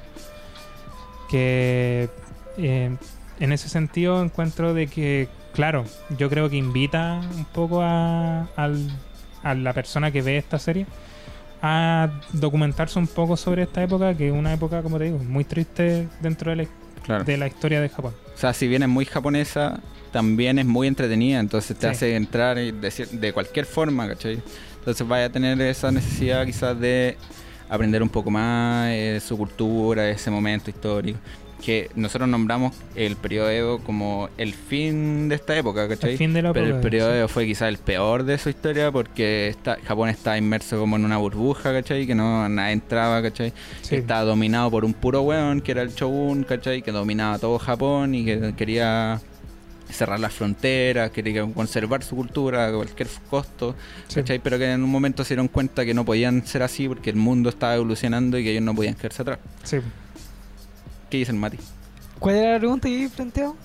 Speaker 1: que eh, en ese sentido encuentro de que, claro, yo creo que invita un poco a, a la persona que ve esta serie a documentarse un poco sobre esta época, que es una época, como te digo, muy triste dentro de la,
Speaker 3: Claro.
Speaker 1: de la historia de Japón.
Speaker 3: O sea, si bien es muy japonesa, también es muy entretenida, entonces te
Speaker 1: Sí.
Speaker 3: hace entrar y de, cier- de cualquier forma, ¿cachai? Entonces vaya a tener esa necesidad quizás de aprender un poco más eh, su cultura, ese momento histórico. Que nosotros nombramos el periodo Edo como el fin de esta época, ¿cachai?
Speaker 1: El fin de la
Speaker 3: Pero el
Speaker 1: época,
Speaker 3: periodo
Speaker 1: sí.
Speaker 3: Edo fue quizás el peor de su historia porque está, Japón está inmerso como en una burbuja, ¿cachai? Que no nada entraba, ¿cachai?
Speaker 1: Sí.
Speaker 3: Estaba dominado por un puro weón que era el Shogun, ¿cachai? Que dominaba todo Japón y que quería cerrar las fronteras, quería conservar su cultura a cualquier costo,
Speaker 1: Sí.
Speaker 3: ¿cachai? Pero que en un momento se dieron cuenta que no podían ser así porque el mundo estaba evolucionando y que ellos no podían quedarse atrás.
Speaker 1: Sí.
Speaker 3: ¿Qué dice el Mati?
Speaker 2: ¿Cuál era la pregunta que planteado?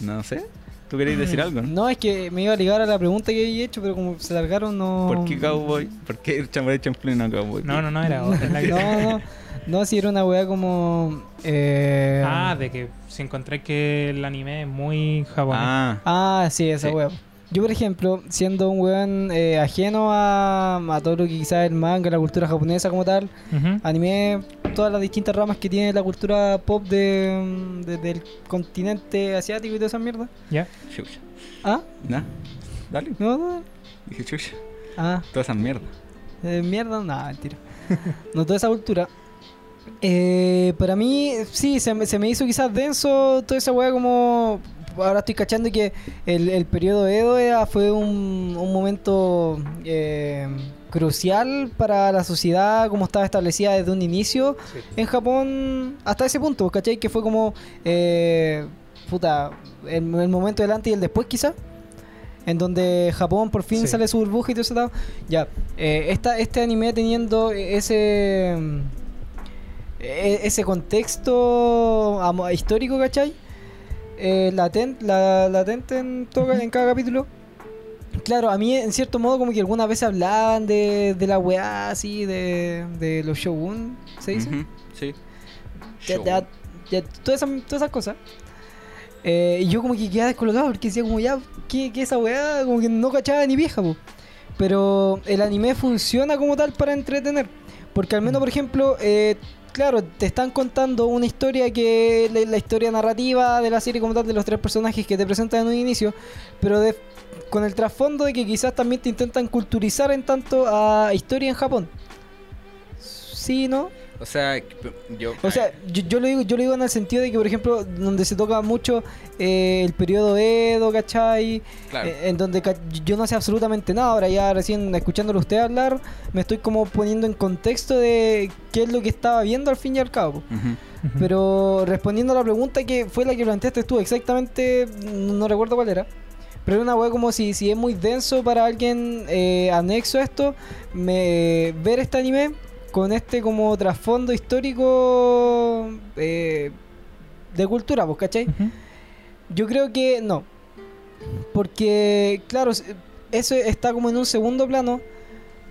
Speaker 3: No sé. ¿Tú queréis decir algo? no?
Speaker 2: No, es que me iba a ligar a la pregunta que había hecho, pero como se largaron, no.
Speaker 3: ¿Por qué cowboy? ¿Por qué el Samurai Champloo y no cowboy?
Speaker 1: No, no, no, era otra. que-
Speaker 2: No, no. No, si era una weá como. Eh...
Speaker 1: Ah, de que si encontré que el anime es muy japonés.
Speaker 3: Ah,
Speaker 2: Ah, sí, esa
Speaker 3: Sí.
Speaker 2: weá. Yo, por ejemplo, siendo un weón eh, ajeno a, a todo lo que quizás el manga, la cultura japonesa como tal,
Speaker 1: Ujú.
Speaker 2: Todas las distintas ramas que tiene la cultura pop de, de- del continente asiático y toda esa mierda.
Speaker 1: Ya.
Speaker 3: chucha.
Speaker 2: ¿Ah?
Speaker 3: ¿No? Dale.
Speaker 2: ¿No? no.
Speaker 3: Dije chucha.
Speaker 2: Ah,
Speaker 3: Todas esas mierdas.
Speaker 2: eh, mierda, nada, mentira. no, toda esa cultura. Eh, para mí, sí, se me, se me hizo quizás denso toda esa weá como... ahora estoy cachando que el, el periodo Edo era- fue un, un momento eh, crucial para la sociedad como estaba establecida desde un inicio en Japón hasta ese punto, ¿cachai? Que fue como, eh, puta, el, el momento del antes y el después quizá. En donde Japón por fin
Speaker 1: Sí.
Speaker 2: sale su burbuja y todo lado. Ya, eh, esta, este anime teniendo ese e- ese contexto histórico, ¿cachai? Eh, laten- la- latente en, todo- en cada capítulo. Claro, a mí en cierto modo como que algunas veces hablaban de, de la weá así, de, de los shogun, ¿se dice?
Speaker 3: Sí.
Speaker 2: Ya- ya- ya, todas, esas, todas esas cosas. Eh, y yo como que quedaba descolocado porque decía como ya, ¿qué, qué esa weá? Como que no cachaba ni vieja, po. Pero el anime funciona como tal para entretener. Porque al menos, por ejemplo, eh, claro, te están contando una historia que la, la historia narrativa de la serie como tal de los tres personajes que te presentan en un inicio, pero de- con el trasfondo de que quizás también te intentan culturizar en tanto a historia en Japón. Sí, ¿no?
Speaker 3: O sea, yo.
Speaker 2: O sea, yo, yo lo digo, yo lo digo en el sentido de que, por ejemplo, donde se toca mucho eh, el periodo Edo, ¿cachai?
Speaker 3: claro.
Speaker 2: Eh, en donde yo no sé absolutamente nada. Ahora ya recién escuchándolo a usted hablar, me estoy como poniendo en contexto de qué es lo que estaba viendo al fin y al cabo. Pero respondiendo a la pregunta que fue la que planteaste tú, exactamente, no, no recuerdo cuál era. Pero era una weá como si, si es muy denso para alguien eh, anexo a esto, me, ver este anime con este como trasfondo histórico eh, de cultura, pues, ¿cachai? Yo creo que no. Porque, claro, eso está como en un segundo plano,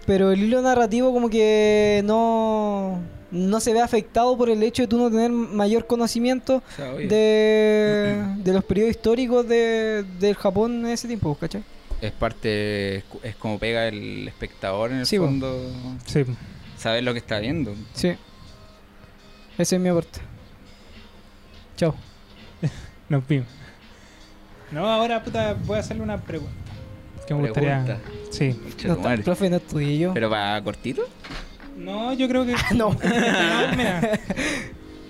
Speaker 2: pero el hilo narrativo como que no, no se ve afectado por el hecho de tú no tener mayor conocimiento
Speaker 3: O sea, oye,
Speaker 2: de, de los periodos históricos de, del Japón en ese tiempo, ¿cachai?
Speaker 3: Es parte. Es, como pega el espectador en el
Speaker 2: Sí,
Speaker 3: fondo.
Speaker 1: Sí.
Speaker 3: Saber lo que está viendo.
Speaker 2: Sí. Ese es mi aporte. Chao.
Speaker 1: Nos vimos. No, ahora puta, voy a hacerle una pregunta. Que me gustaría.
Speaker 3: Pregunta.
Speaker 1: Sí.
Speaker 3: Concha
Speaker 2: No, profe, no estudié yo.
Speaker 3: ¿Pero va cortito?
Speaker 1: No, yo creo que.
Speaker 2: No.
Speaker 1: No, mira.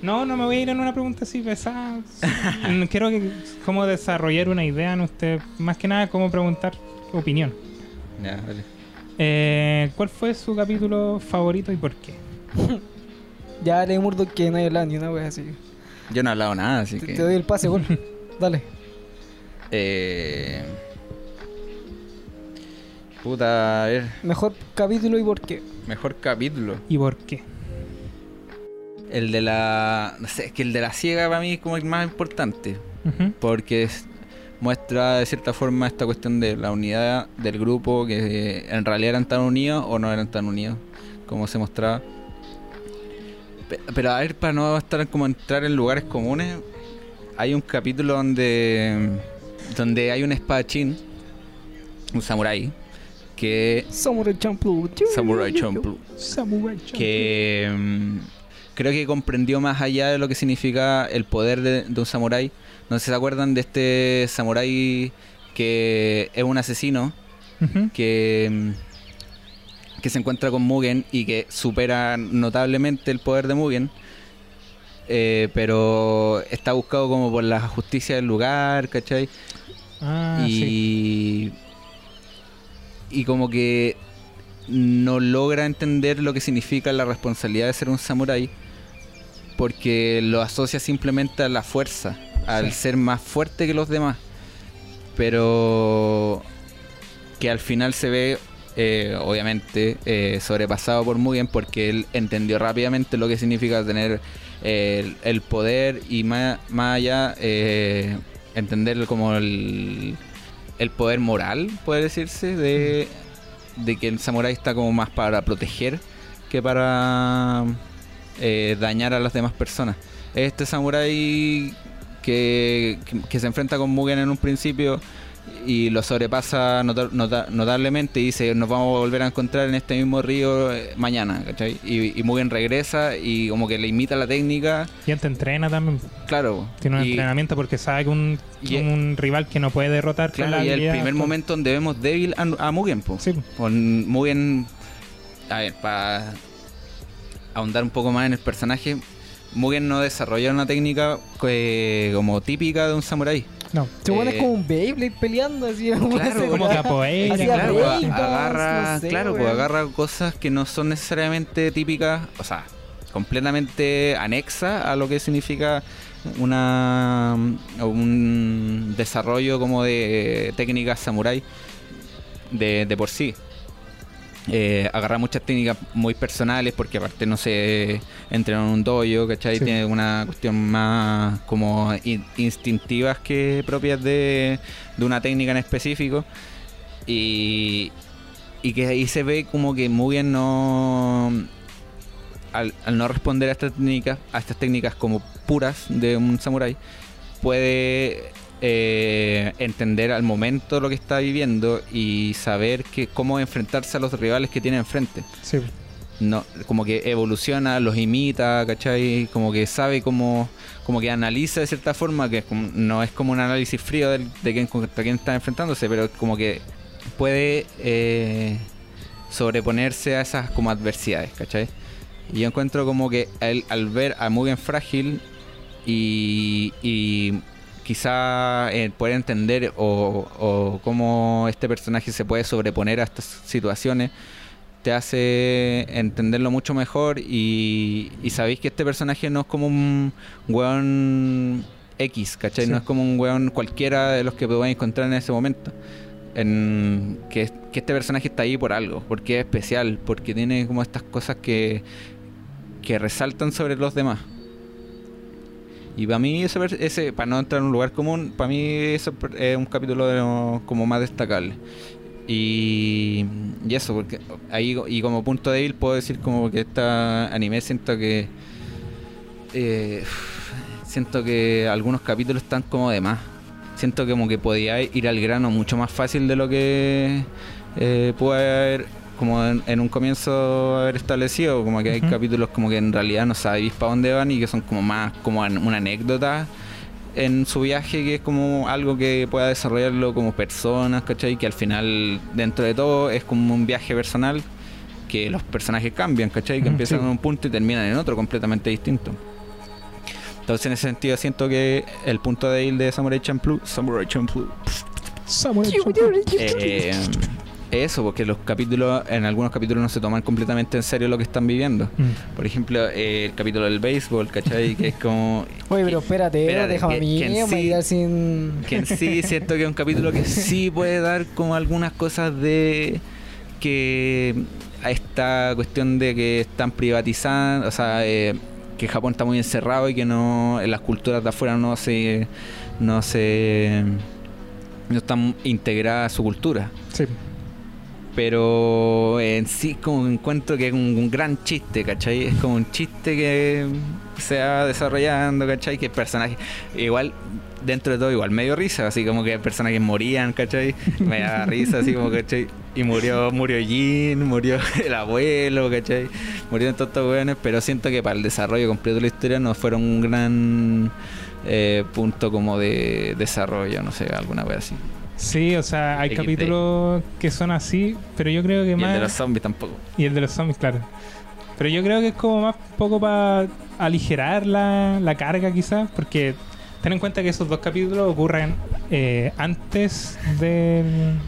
Speaker 1: No, no me voy a ir en una pregunta así pesada. Quiero que, cómo desarrollar una idea en usted. Más que nada, cómo preguntar opinión.
Speaker 3: Ya, vale.
Speaker 1: Eh, ¿Cuál fue su capítulo favorito y por qué?
Speaker 2: Ya le murdo que no hay hablado ni una wea así.
Speaker 3: Yo no he hablado nada, así
Speaker 2: Te,
Speaker 3: que.
Speaker 2: te doy el pase, gol. Dale.
Speaker 3: Eh. Puta, a ver.
Speaker 2: Mejor capítulo y por qué.
Speaker 3: Mejor capítulo.
Speaker 1: ¿Y por qué?
Speaker 3: El de la. No sé, es que el de la ciega para mí es como el más importante. Porque es- muestra de cierta forma esta cuestión de la unidad del grupo, que eh, en realidad eran tan unidos o no eran tan unidos, como se mostraba. Pe- Pero a ver, para no estar como entrar en lugares comunes, hay un capítulo donde, donde hay un espadachín, un samurái, que
Speaker 2: Samurai Champloo.
Speaker 3: Samurai Champloo,
Speaker 1: Samurai Champloo.
Speaker 3: que mm, creo que comprendió más allá de lo que significa el poder de, de un samurái. No sé si se acuerdan de este samurái que es un asesino que, mm, que se encuentra con Mugen y que supera notablemente el poder de Mugen. eh, pero está buscado como por la justicia del lugar, ¿cachai?
Speaker 1: Ah, sí.
Speaker 3: Y, como que no logra entender lo que significa la responsabilidad de ser un samurái porque lo asocia simplemente a la fuerza, al
Speaker 1: Sí.
Speaker 3: ser más fuerte que los demás. Pero que al final se ve, eh, obviamente, eh, sobrepasado por Mugen porque él entendió rápidamente lo que significa tener eh, el, el poder y más, más allá entender como el, el poder moral, puede decirse, de, de que el samurái está como más para proteger que para eh, dañar a las demás personas. Este samurái que, que, que se enfrenta con Mugen en un principio y lo sobrepasa nota- nota- notablemente y dice nos vamos a volver a encontrar en este mismo río eh, mañana, ¿cachai? Y, y Mugen regresa y como que le imita la técnica,
Speaker 1: Y él te entrena también.
Speaker 3: claro.
Speaker 1: Tiene un
Speaker 3: y-
Speaker 1: entrenamiento porque sabe que un,
Speaker 3: y-
Speaker 1: un rival que no puede derrotar con
Speaker 3: Claro,
Speaker 1: la
Speaker 3: y el primer
Speaker 1: con-
Speaker 3: momento donde vemos débil a, a Mugen, po.
Speaker 1: Sí,
Speaker 3: Con Mugen. A ver, para ahondar un poco más en el personaje, Mugen no desarrolla una técnica eh, como típica de un samurái.
Speaker 2: No. Se
Speaker 3: Eh,
Speaker 2: como un Beyblade peleando así.
Speaker 3: Claro,
Speaker 1: como capoeira.
Speaker 2: Hacía
Speaker 3: claro, pues, agarra,
Speaker 2: no sé,
Speaker 3: claro, pues agarra cosas que no son necesariamente típicas, o sea, completamente anexa a lo que significa una un desarrollo como de técnicas samurái de, de por sí. Eh, agarra muchas técnicas muy personales porque aparte no se entrena en un dojo, ¿cachai?
Speaker 2: Sí.
Speaker 3: Tiene una cuestión más como in- instintivas que propias de, de una técnica en específico. Y, y que ahí se ve como que muy bien no... Al, al no responder a estas técnicas, a estas técnicas como puras de un samurái, puede eh, entender al momento lo que está viviendo y saber que cómo enfrentarse a los rivales que tiene enfrente.
Speaker 2: Sí.
Speaker 3: No, como que evoluciona, los imita, ¿cachai? Como que sabe cómo, como que analiza de cierta forma, que no es como un análisis frío del- de quién, contra quién está enfrentándose, pero como que puede eh, sobreponerse a esas como adversidades, ¿cachai? Y yo encuentro como que él, al ver a Mugen frágil y, y quizá eh, poder entender o, o cómo este personaje se puede sobreponer a estas situaciones, te hace entenderlo mucho mejor y, y sabéis que este personaje no es como un weón X, ¿cachai?
Speaker 2: Sí.
Speaker 3: No es como un weón cualquiera de los que podáis encontrar en ese momento. En, que, que este personaje está ahí por algo, porque es especial, porque tiene como estas cosas que, que resaltan sobre los demás. Y para mí, ese, ese, para no entrar en un lugar común, para mí eso es un capítulo de como más destacable. Y, y eso, porque ahí y como punto débil puedo decir como que esta anime siento que eh, siento que algunos capítulos están como de más. Siento como que podía ir al grano mucho más fácil de lo que eh, pudo haber como en, en un comienzo haber establecido, como que hay capítulos como que en realidad no sabéis para dónde van y que son como más como an- una anécdota en su viaje que es como algo que pueda desarrollarlo como personas, ¿cachai? Que al final, dentro de todo, es como un viaje personal que los personajes cambian, ¿cachai? Que empiezan
Speaker 1: sí.
Speaker 3: en un punto y terminan en otro completamente distinto. Entonces, en ese sentido, siento que el punto débil de Samurai Champloo, Samurai Champloo, eh, eso, porque los capítulos, en algunos capítulos no se toman completamente en serio lo que están viviendo.
Speaker 1: Mm.
Speaker 3: Por ejemplo, eh, el capítulo del béisbol, ¿cachai? Que es como
Speaker 2: Oye, pero espérate,
Speaker 3: Espérate,
Speaker 2: déjame a mí,
Speaker 3: que en sí-
Speaker 2: sin...
Speaker 3: que en sí siento que es un capítulo que sí puede dar como algunas cosas de que a esta cuestión de que están privatizando, o sea, eh, que Japón está muy encerrado y que no en las culturas de afuera no se no se no están integradas a su cultura.
Speaker 2: Sí.
Speaker 3: Pero en sí como encuentro que es un, gran chiste, ¿cachai? Es como un chiste que se va desarrollando, ¿cachai? Que el personaje, igual, dentro de todo, igual medio risa, así como que personajes morían, ¿cachai? Me da risa, así como, ¿cachai? Y murió, murió Jin, murió el abuelo, ¿cachai? Murieron todos estos weones, pero siento que para el desarrollo completo de la historia no fueron un gran eh, punto como de desarrollo, no sé, alguna vez así.
Speaker 1: Sí, o sea, hay
Speaker 3: XD.
Speaker 1: capítulos que son así, pero yo creo que
Speaker 3: Y
Speaker 1: más...
Speaker 3: el de los zombies tampoco.
Speaker 1: Y el de los zombies, claro. Pero yo creo que es como más poco para aligerar la, la carga quizás, porque ten en cuenta que esos dos capítulos ocurren eh, antes del,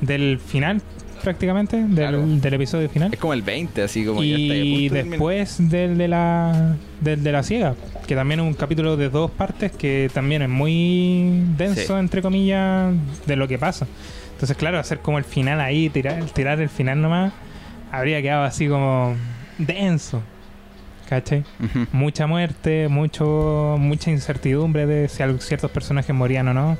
Speaker 1: del final, prácticamente, del,
Speaker 3: Claro.
Speaker 1: del episodio final.
Speaker 3: Es como el 20, así como ya está
Speaker 1: Y después del de la del de la ciega, que también es un capítulo de dos partes que también es muy denso
Speaker 3: Sí.
Speaker 1: entre comillas de lo que pasa. Entonces, claro, hacer como el final ahí, tirar, tirar el final nomás, habría quedado así como denso. ¿Cachai? Mucha muerte, mucho mucha incertidumbre de si ciertos personajes morían o no.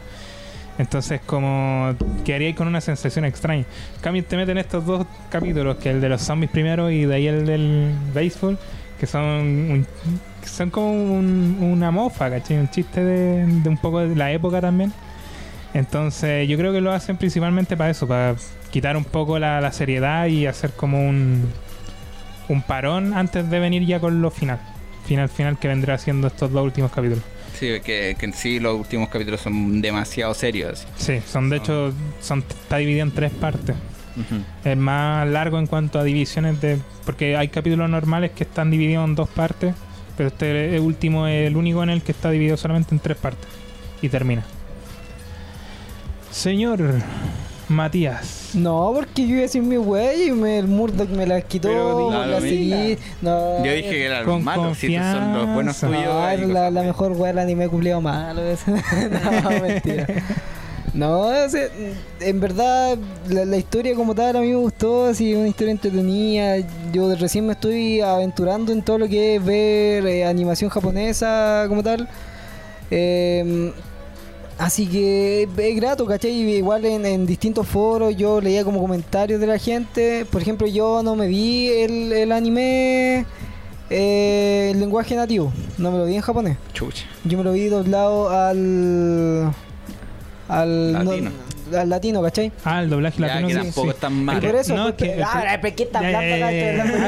Speaker 1: Entonces, como quedaría con una sensación extraña. Cambio, te meten estos dos capítulos, que el de los zombies primero y de ahí el del béisbol, que son un- son como un- una mofa, ¿cachai? Un chiste de, un poco de la época también. Entonces, yo creo que lo hacen principalmente para eso, para quitar un poco la, la seriedad y hacer como un, un parón antes de venir ya con lo final. Final, final que vendrá siendo estos dos últimos capítulos.
Speaker 3: Sí, que, que en sí los últimos capítulos son demasiado serios.
Speaker 1: Sí, son de hecho, son, está dividido en tres partes.
Speaker 3: Ujú.
Speaker 1: Es más largo en cuanto a divisiones de. Porque hay capítulos normales que están divididos en dos partes, Pero este último es el único en el que está dividido solamente en tres partes. Y termina. Señor Matías.
Speaker 2: No, porque yo iba a decir mi wey y me, el Murdoch me la quitó.
Speaker 1: Pero
Speaker 2: la seguí. No,
Speaker 3: Yo dije que era
Speaker 1: Con
Speaker 3: los malos, si son los buenos
Speaker 1: confianza.
Speaker 3: tuyos.
Speaker 2: No, la, la mejor weá del anime culiado malo. no, mentira. No, o sea, en verdad la, la historia como tal a mí me gustó, así una historia entretenida. Yo de- recién me estoy aventurando en todo lo que es ver eh, animación japonesa como tal. Eh, así que es grato, ¿cachai? Igual en, en distintos foros yo leía como comentarios de la gente. Por ejemplo, yo no me vi el, el anime eh, el lenguaje nativo, no me lo vi en japonés.
Speaker 3: Chucha.
Speaker 2: Yo me lo vi doblado al. al
Speaker 3: Latino.
Speaker 2: no- al latino, ¿cachai?
Speaker 1: Ah, el doblaje
Speaker 3: Ya
Speaker 1: latino.
Speaker 3: que tampoco
Speaker 1: sí.
Speaker 3: es tan
Speaker 2: Y por eso,
Speaker 1: No,
Speaker 2: pues,
Speaker 1: es que-
Speaker 2: ah, ¿pero qué tan
Speaker 1: ya,
Speaker 2: estoy hablando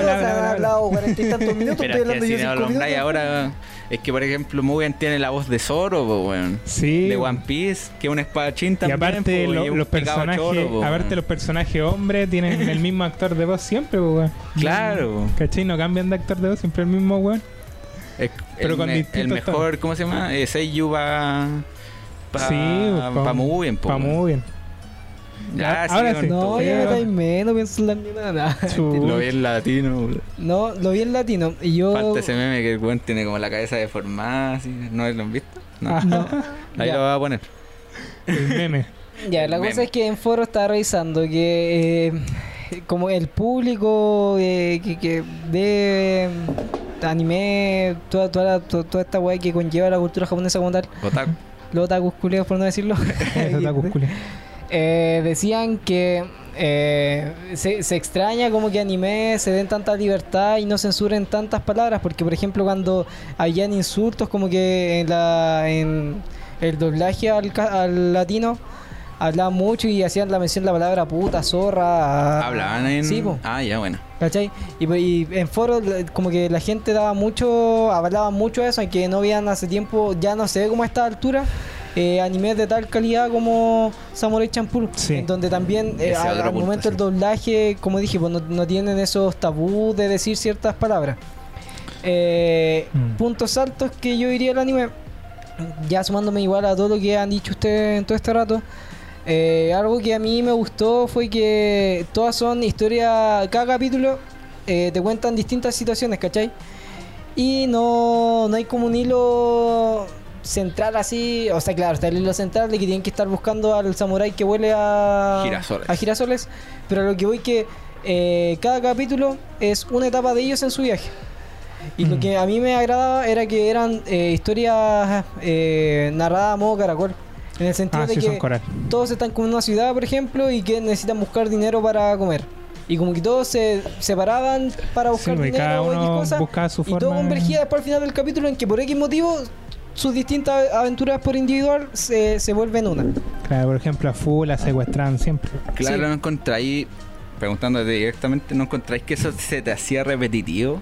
Speaker 2: minutos, hablando
Speaker 3: si
Speaker 2: yo
Speaker 3: no
Speaker 2: cinco
Speaker 3: lo nombráis
Speaker 2: minutos.
Speaker 3: ahora, es que por ejemplo Mugen tiene la voz de Zoro, po, weón.
Speaker 1: Sí.
Speaker 3: De One Piece, que es un espadachín
Speaker 1: Y
Speaker 3: también.
Speaker 1: aparte,
Speaker 3: po,
Speaker 1: lo-
Speaker 3: y
Speaker 1: los personajes,
Speaker 3: choro, po,
Speaker 1: aparte los personajes hombres tienen el mismo actor de voz siempre, weón.
Speaker 3: Claro.
Speaker 1: ¿Cachai? No cambian de actor de voz, siempre el mismo, weón.
Speaker 3: Es-
Speaker 1: Pero
Speaker 3: el,
Speaker 1: con
Speaker 3: me- el mejor, ¿cómo se llama? Eh, Seiyu va. Pa,
Speaker 1: Sí,
Speaker 3: pa,
Speaker 1: pa-
Speaker 3: muy bien, po,
Speaker 1: Pa' muy bien.
Speaker 3: Ya,
Speaker 1: Ahora sí.
Speaker 2: No, ya me estáis menos, pienso en la nada.
Speaker 3: Lo vi en latino, weón.
Speaker 2: No, lo vi en latino. Y yo.
Speaker 3: Falta ese meme que el weón tiene como la cabeza deformada, así. ¿No lo han visto? No.
Speaker 2: No.
Speaker 3: Ahí
Speaker 2: Ya.
Speaker 3: lo voy a poner.
Speaker 1: El meme.
Speaker 2: Ya, la
Speaker 3: El
Speaker 2: cosa
Speaker 3: meme.
Speaker 2: es que en foro estaba revisando que eh, como el público eh, que, que ve mm, anime, toda, toda, la- to- toda esta weá que conlleva la cultura japonesa como tal,
Speaker 3: Otaku.
Speaker 2: los otakus culiados por no decirlo,
Speaker 1: está culia.
Speaker 2: Eh, decían que eh, se, se extraña como que anime se den tanta libertad y no censuren tantas palabras, porque por ejemplo cuando habían insultos como que en, la, en el doblaje al, al latino hablaban mucho y hacían la mención de la palabra puta, zorra.
Speaker 3: Hablaban en.
Speaker 2: Sí, po,
Speaker 3: Ah, ya, bueno.
Speaker 2: ¿cachai? Y, y en foros como que la gente daba mucho, hablaba mucho de eso, aunque no veían hace tiempo, ya no se ve como a esta altura. Eh, animes de tal calidad como Samurai Champloo,
Speaker 1: Sí.
Speaker 2: en donde también eh, al,
Speaker 3: otro
Speaker 2: al
Speaker 3: punto,
Speaker 2: momento del
Speaker 3: sí.
Speaker 2: doblaje, como dije, pues no, no tienen esos tabús de decir ciertas palabras. Eh,
Speaker 1: Mm.
Speaker 2: Puntos altos que yo diría el anime, ya sumándome igual a todo lo que han dicho ustedes en todo este rato. eh, algo que a mí me gustó fue que todas son historias, cada capítulo eh, te cuentan distintas situaciones, ¿cachai? Y no, no hay como un hilo central así, o sea, claro, está el hilo central de que tienen que estar buscando al samurái que huele a
Speaker 3: Girasoles.
Speaker 2: a girasoles, pero lo que voy que eh, cada capítulo es una etapa de ellos en su viaje. Y lo
Speaker 1: Mm.
Speaker 2: que a mí me agradaba era que eran eh, historias eh, narradas a modo caracol. En el sentido
Speaker 1: Ah,
Speaker 2: de
Speaker 1: sí,
Speaker 2: que todos están como en una ciudad, por ejemplo, y que necesitan buscar dinero para comer. Y como que todos se separaban para
Speaker 1: Sí,
Speaker 2: buscar
Speaker 1: porque cada
Speaker 2: dinero o X
Speaker 1: uno
Speaker 2: cosa.
Speaker 1: buscaba su
Speaker 2: Y
Speaker 1: forma.
Speaker 2: todo convergía después al final del capítulo en que por X motivo sus distintas aventuras por individual se, se vuelven una.
Speaker 1: Claro, por ejemplo, a Fu la secuestran siempre.
Speaker 3: Claro,
Speaker 2: Sí.
Speaker 3: no encontráis. Preguntándote directamente, ¿no encontráis que eso se te hacía repetitivo?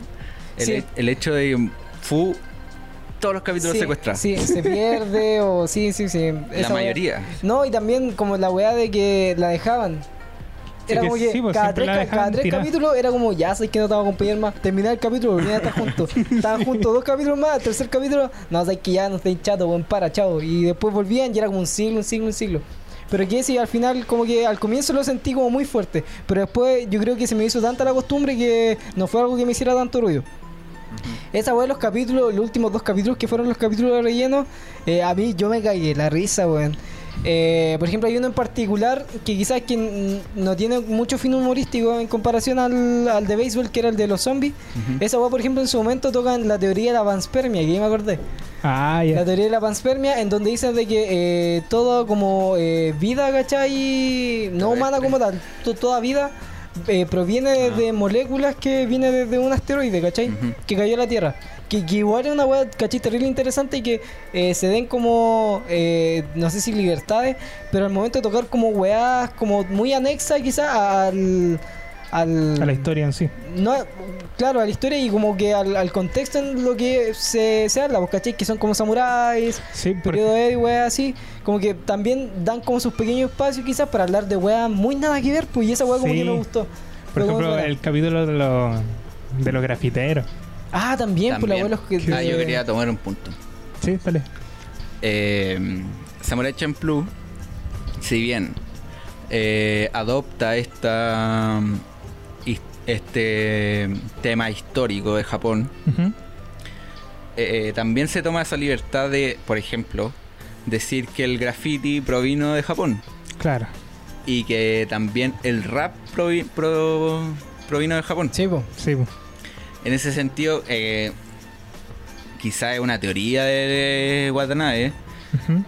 Speaker 3: El,
Speaker 2: Sí.
Speaker 3: el hecho de que Fu. Todos los capítulos
Speaker 2: sí,
Speaker 3: secuestrados.
Speaker 2: Sí, se pierde o sí, sí, sí.
Speaker 3: La
Speaker 2: Esa wea-
Speaker 3: mayoría.
Speaker 2: No, y también como la weá de que la dejaban. Era como que
Speaker 1: sí, pues,
Speaker 2: cada, tres, ca- cada tres capítulos era como, ya sabes que no te vamos a acompañar más. Terminar el capítulo, volvían a estar juntos. Estaban juntos dos capítulos más, el tercer capítulo, no, sabes que ya no estáis chato, buen para, chao. Y después volvían y era como un siglo, un siglo, un siglo. Pero que sí, al final, como que al comienzo lo sentí como muy fuerte. Pero después yo creo que se me hizo tanta la costumbre que no fue algo que me hiciera tanto ruido. Esa weá, los capítulos, los últimos dos capítulos que fueron los capítulos de relleno, eh, a mí yo me caí la risa, weón. Eh, por ejemplo, hay uno en particular que quizás que no tiene mucho fin humorístico en comparación al, al de béisbol, que era el de los zombies.
Speaker 3: Ujú.
Speaker 2: Esa weá, por ejemplo, en su momento tocan la teoría de la panspermia, que ya me acordé.
Speaker 1: Ah,
Speaker 2: La
Speaker 1: ya.
Speaker 2: teoría de la panspermia, en donde dicen de que eh, todo como eh, vida, ¿cachai? No humana como tal, to- toda vida eh, proviene de,
Speaker 3: Ah.
Speaker 2: de moléculas que viene desde un asteroide, ¿cachai? Que cayó a la Tierra. Que, que igual es una weá, ¿cachai? Terrible interesante y que eh, se den como, eh, no sé si libertades, pero al momento de tocar como weás, como muy anexa quizás al... Al,
Speaker 1: A la historia en sí.
Speaker 2: no, claro, a la historia y como que al, al contexto en lo que se, se habla, pues, ¿cachai? Que son como samuráis,
Speaker 1: Sí,
Speaker 2: periodo de weas así, como que también dan como sus pequeños espacios quizás para hablar de weas muy nada que ver, pues y esa wea como
Speaker 1: Sí.
Speaker 2: que me gustó.
Speaker 1: por ejemplo, el capítulo de los, de los grafiteros.
Speaker 2: Ah, también, por la
Speaker 3: También.
Speaker 2: abuelo que.
Speaker 3: Ah, yo quería tomar un punto.
Speaker 1: Sí, dale.
Speaker 3: Eh, Samurai Champloo, si bien eh, adopta esta este tema histórico de Japón, eh, también se toma esa libertad de, por ejemplo, decir que el graffiti provino de Japón
Speaker 1: Claro.
Speaker 3: y que también el rap provi- pro- provino de Japón.
Speaker 2: Sí, po.
Speaker 1: Sí, po.
Speaker 3: En ese sentido, eh, quizá es una teoría de Watanabe,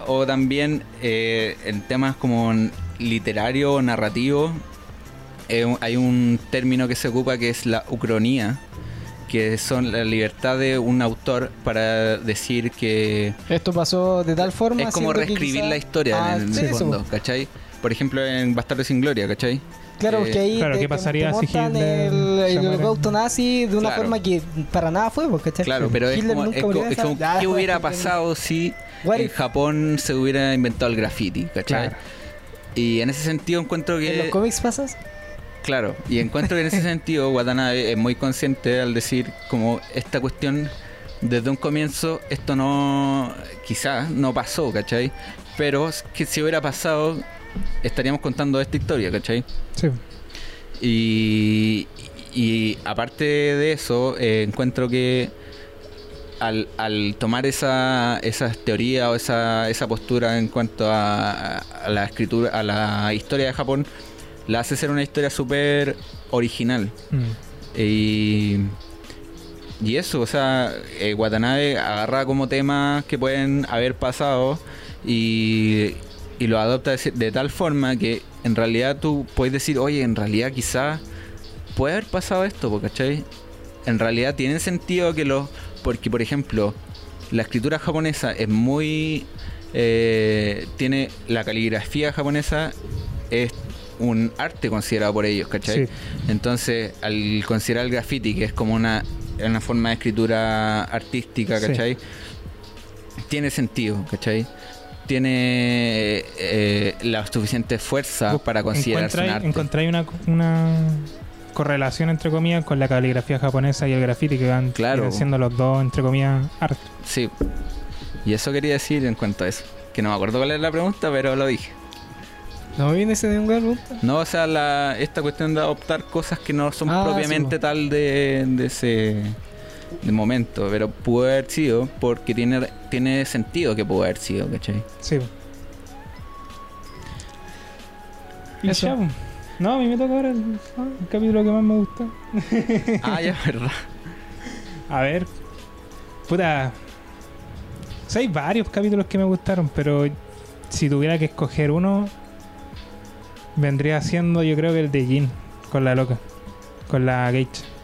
Speaker 3: o también eh, en temas como literario o narrativo, eh, hay un término que se ocupa que es la ucronía, que son la libertad de un autor para decir que
Speaker 2: Esto pasó de tal forma.
Speaker 3: es como reescribir
Speaker 2: quizá-
Speaker 3: la historia
Speaker 2: Ah,
Speaker 3: en el,
Speaker 2: sí, eso,
Speaker 3: fondo. ¿cachai? Por ejemplo, en Bastardo sin Gloria, ¿cachai?
Speaker 2: Claro,
Speaker 3: Eh,
Speaker 2: porque ahí
Speaker 1: claro,
Speaker 2: te,
Speaker 1: ¿qué pasaría
Speaker 2: te
Speaker 1: si Hitler
Speaker 2: el, el holocausto nazi de una
Speaker 3: Claro.
Speaker 2: forma que para nada fue, pues, ¿cachai?
Speaker 3: Claro, pero es
Speaker 2: Hitler
Speaker 3: como,
Speaker 2: nunca
Speaker 3: es
Speaker 2: murió
Speaker 3: co-
Speaker 2: en
Speaker 3: es como, ¿qué
Speaker 2: después
Speaker 3: hubiera
Speaker 2: que-
Speaker 3: pasado si
Speaker 2: What
Speaker 3: en
Speaker 2: if?
Speaker 3: Japón se hubiera inventado el graffiti, ¿cachai?
Speaker 1: Claro.
Speaker 3: Y en ese sentido encuentro
Speaker 2: ¿En los
Speaker 3: que...
Speaker 2: cómics pasas?
Speaker 3: Claro, y encuentro que en ese sentido Watanabe es muy consciente al decir como esta cuestión desde un comienzo esto no quizás no pasó, ¿cachai? Pero que si hubiera pasado estaríamos contando esta historia, ¿cachai?
Speaker 1: Sí.
Speaker 3: Y, y aparte de eso, eh, encuentro que al, al tomar esa, esa teoría o esa, esa postura en cuanto a, a la escritura, a la historia de Japón, la hace ser una historia súper original.
Speaker 1: Mm.
Speaker 3: Y, y eso, o sea, eh, Watanabe agarra como temas que pueden haber pasado y, y lo adopta de, de tal forma que en realidad tú puedes decir, oye, en realidad quizás puede haber pasado esto, ¿cachai? En realidad tiene sentido que lo... Porque, por ejemplo, la escritura japonesa es muy... eh, tiene la caligrafía japonesa es un arte considerado por ellos, ¿cachai?
Speaker 1: Sí.
Speaker 3: Entonces, al considerar el graffiti, que es como una, una forma de escritura artística,
Speaker 1: Sí.
Speaker 3: ¿cachai? Tiene sentido, ¿cachai? Tiene eh, la suficiente fuerza para considerarse un
Speaker 1: encontráis-
Speaker 3: arte.
Speaker 1: encontráis una, una correlación entre comillas con la caligrafía japonesa y el graffiti que van
Speaker 3: Claro.
Speaker 1: siendo los dos entre comillas arte.
Speaker 3: Sí. Y eso quería decir en cuanto a eso. Que no me acuerdo cuál era la pregunta, pero lo dije.
Speaker 2: No viene ese de un lugar,
Speaker 3: No, o sea, la, esta cuestión de adoptar cosas que no son
Speaker 2: Ah,
Speaker 3: propiamente
Speaker 2: sí,
Speaker 3: tal de, de ese de momento, pero pudo haber sido porque tiene, tiene sentido que pudo haber sido, ¿cachai?
Speaker 1: Sí. Y
Speaker 2: Eso.
Speaker 1: ya. No, a mí me toca ahora el, el capítulo que más me gusta.
Speaker 3: ah, ya, verdad.
Speaker 1: A ver. Puta. O sea, hay varios capítulos que me gustaron, pero si tuviera que escoger uno, vendría siendo yo creo que el de Jin, con la loca, con la Gage.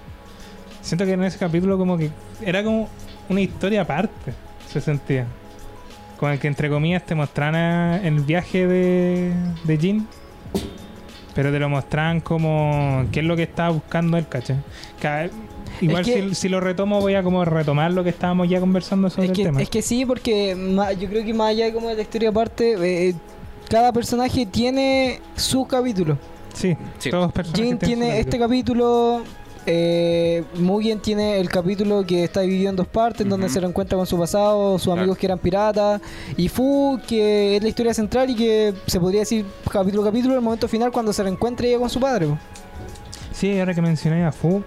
Speaker 1: Siento que en ese capítulo como que era como una historia aparte, se sentía. Con el que entre comillas te mostraran el viaje de, de Jin, pero te lo mostraban como qué es lo que estaba buscando él, ¿cachai? Cada- Igual
Speaker 2: que-
Speaker 1: si, si lo retomo voy a como retomar lo que estábamos ya conversando sobre
Speaker 2: Es
Speaker 1: el
Speaker 2: que,
Speaker 1: tema.
Speaker 2: es que sí, porque ma- yo creo que más allá de como de la historia aparte, eh, cada personaje tiene su capítulo.
Speaker 1: Sí,
Speaker 3: Sí.
Speaker 1: todos los personajes
Speaker 2: Jin tiene
Speaker 1: su
Speaker 2: este capítulo. Eh, Mugen tiene el capítulo que está dividido en dos partes, en donde se reencuentra con su pasado, sus
Speaker 3: Claro.
Speaker 2: amigos que eran piratas, y Fu, que es la historia central y que se podría decir capítulo a capítulo, el momento final cuando se reencuentra ella con su padre.
Speaker 1: Sí, ahora que mencioné a Fu,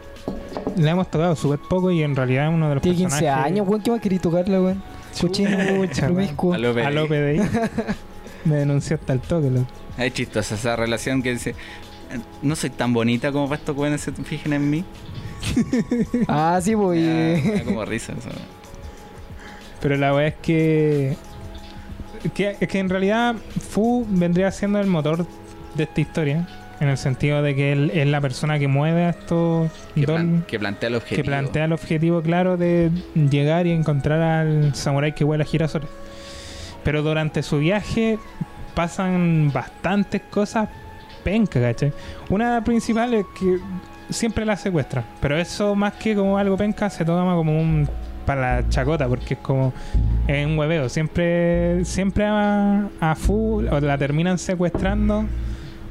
Speaker 1: le hemos tocado súper poco y en realidad es uno de los
Speaker 2: Tiene 15
Speaker 1: personajes...
Speaker 2: años, weón, ¿qué más quería tocarla, weón? Cochino, promiscuo.
Speaker 3: A lo
Speaker 1: A López de ahí. Me denunció hasta el toque. loco.
Speaker 3: Es chistosa esa relación que dice, "Eh, no soy tan bonita como para estos jóvenes se fijen en mí.
Speaker 2: Ah, sí, pues.
Speaker 3: Me da-
Speaker 2: y-
Speaker 3: me da como risa eso.
Speaker 1: Pero la verdad es que, que... Es que en realidad Fu vendría siendo el motor de esta historia. En el sentido de que él es la persona que mueve a estos
Speaker 3: Que, plan- que plantea el objetivo.
Speaker 1: que plantea el objetivo claro de llegar y encontrar al samurái que huele a girasoles. Pero durante su viaje pasan bastantes cosas penca, ¿cachai? Una principal es que siempre la secuestran, pero eso más que como algo penca se toma como un para la chacota, porque es como es un hueveo. Siempre, siempre a, a Fu o la terminan secuestrando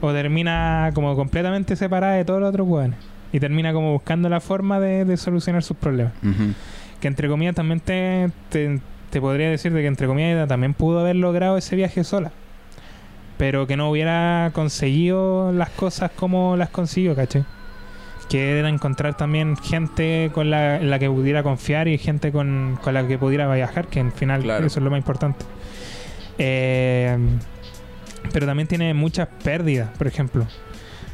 Speaker 1: o termina como completamente separada de todos los otros hueones. Y termina como buscando la forma de, de solucionar sus problemas. Que entre comillas también te, te, te podría decir de que entre comillas también pudo haber logrado ese viaje sola. Pero que no hubiera conseguido las cosas como las consiguió, ¿cachai? Que era encontrar también gente con la, en la que pudiera confiar y gente con, con la que pudiera viajar, que al final
Speaker 3: Claro.
Speaker 1: eso es lo más importante. Eh, pero también tiene muchas pérdidas, por ejemplo.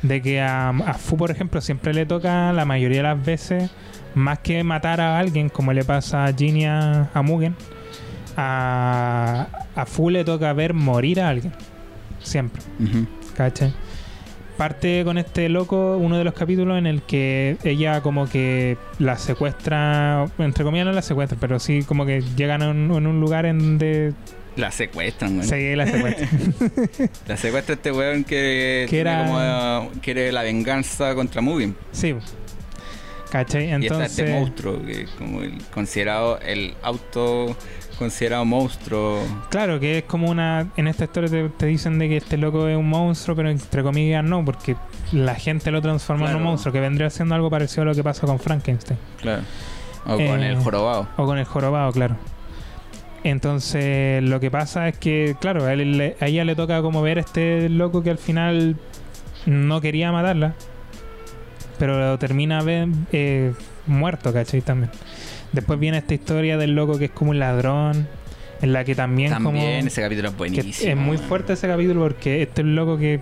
Speaker 1: De que a, a Fu, por ejemplo, siempre le toca la mayoría de las veces, más que matar a alguien, como le pasa a Ginny a, a Mugen, a, a Fu le toca ver morir a alguien. Siempre.
Speaker 3: Ujú.
Speaker 1: ¿Cachai? Parte con este loco uno de los capítulos en el que ella como que la secuestra, entre comillas no la secuestra, pero sí como que llegan a un, en un lugar en donde
Speaker 3: La secuestran, weón.
Speaker 1: se la secuestra.
Speaker 3: La secuestra este weón que,
Speaker 1: Que
Speaker 3: tiene
Speaker 1: era-
Speaker 3: como, quiere la venganza contra Mugen.
Speaker 1: sí. ¿Cachai?
Speaker 3: Y está
Speaker 1: Entonces...
Speaker 3: este monstruo, que es como el considerado, el auto considerado monstruo.
Speaker 1: Claro, que es como una. En esta historia te, te dicen de que este loco es un monstruo, pero entre comillas no, porque la gente lo transforma en un
Speaker 3: Claro.
Speaker 1: monstruo, que vendría siendo algo parecido a lo que pasa con Frankenstein.
Speaker 3: Claro. O con
Speaker 1: Eh,
Speaker 3: el jorobado.
Speaker 1: O con el jorobado, claro. Entonces, lo que pasa es que, claro, a, él a ella le toca como ver a este loco que al final no quería matarla, pero lo termina eh, muerto, ¿cachai? También. Después viene esta historia del loco que es como un ladrón, en la que también, como...
Speaker 3: También ese capítulo es buenísimo.
Speaker 1: es muy fuerte ese capítulo porque este es un loco que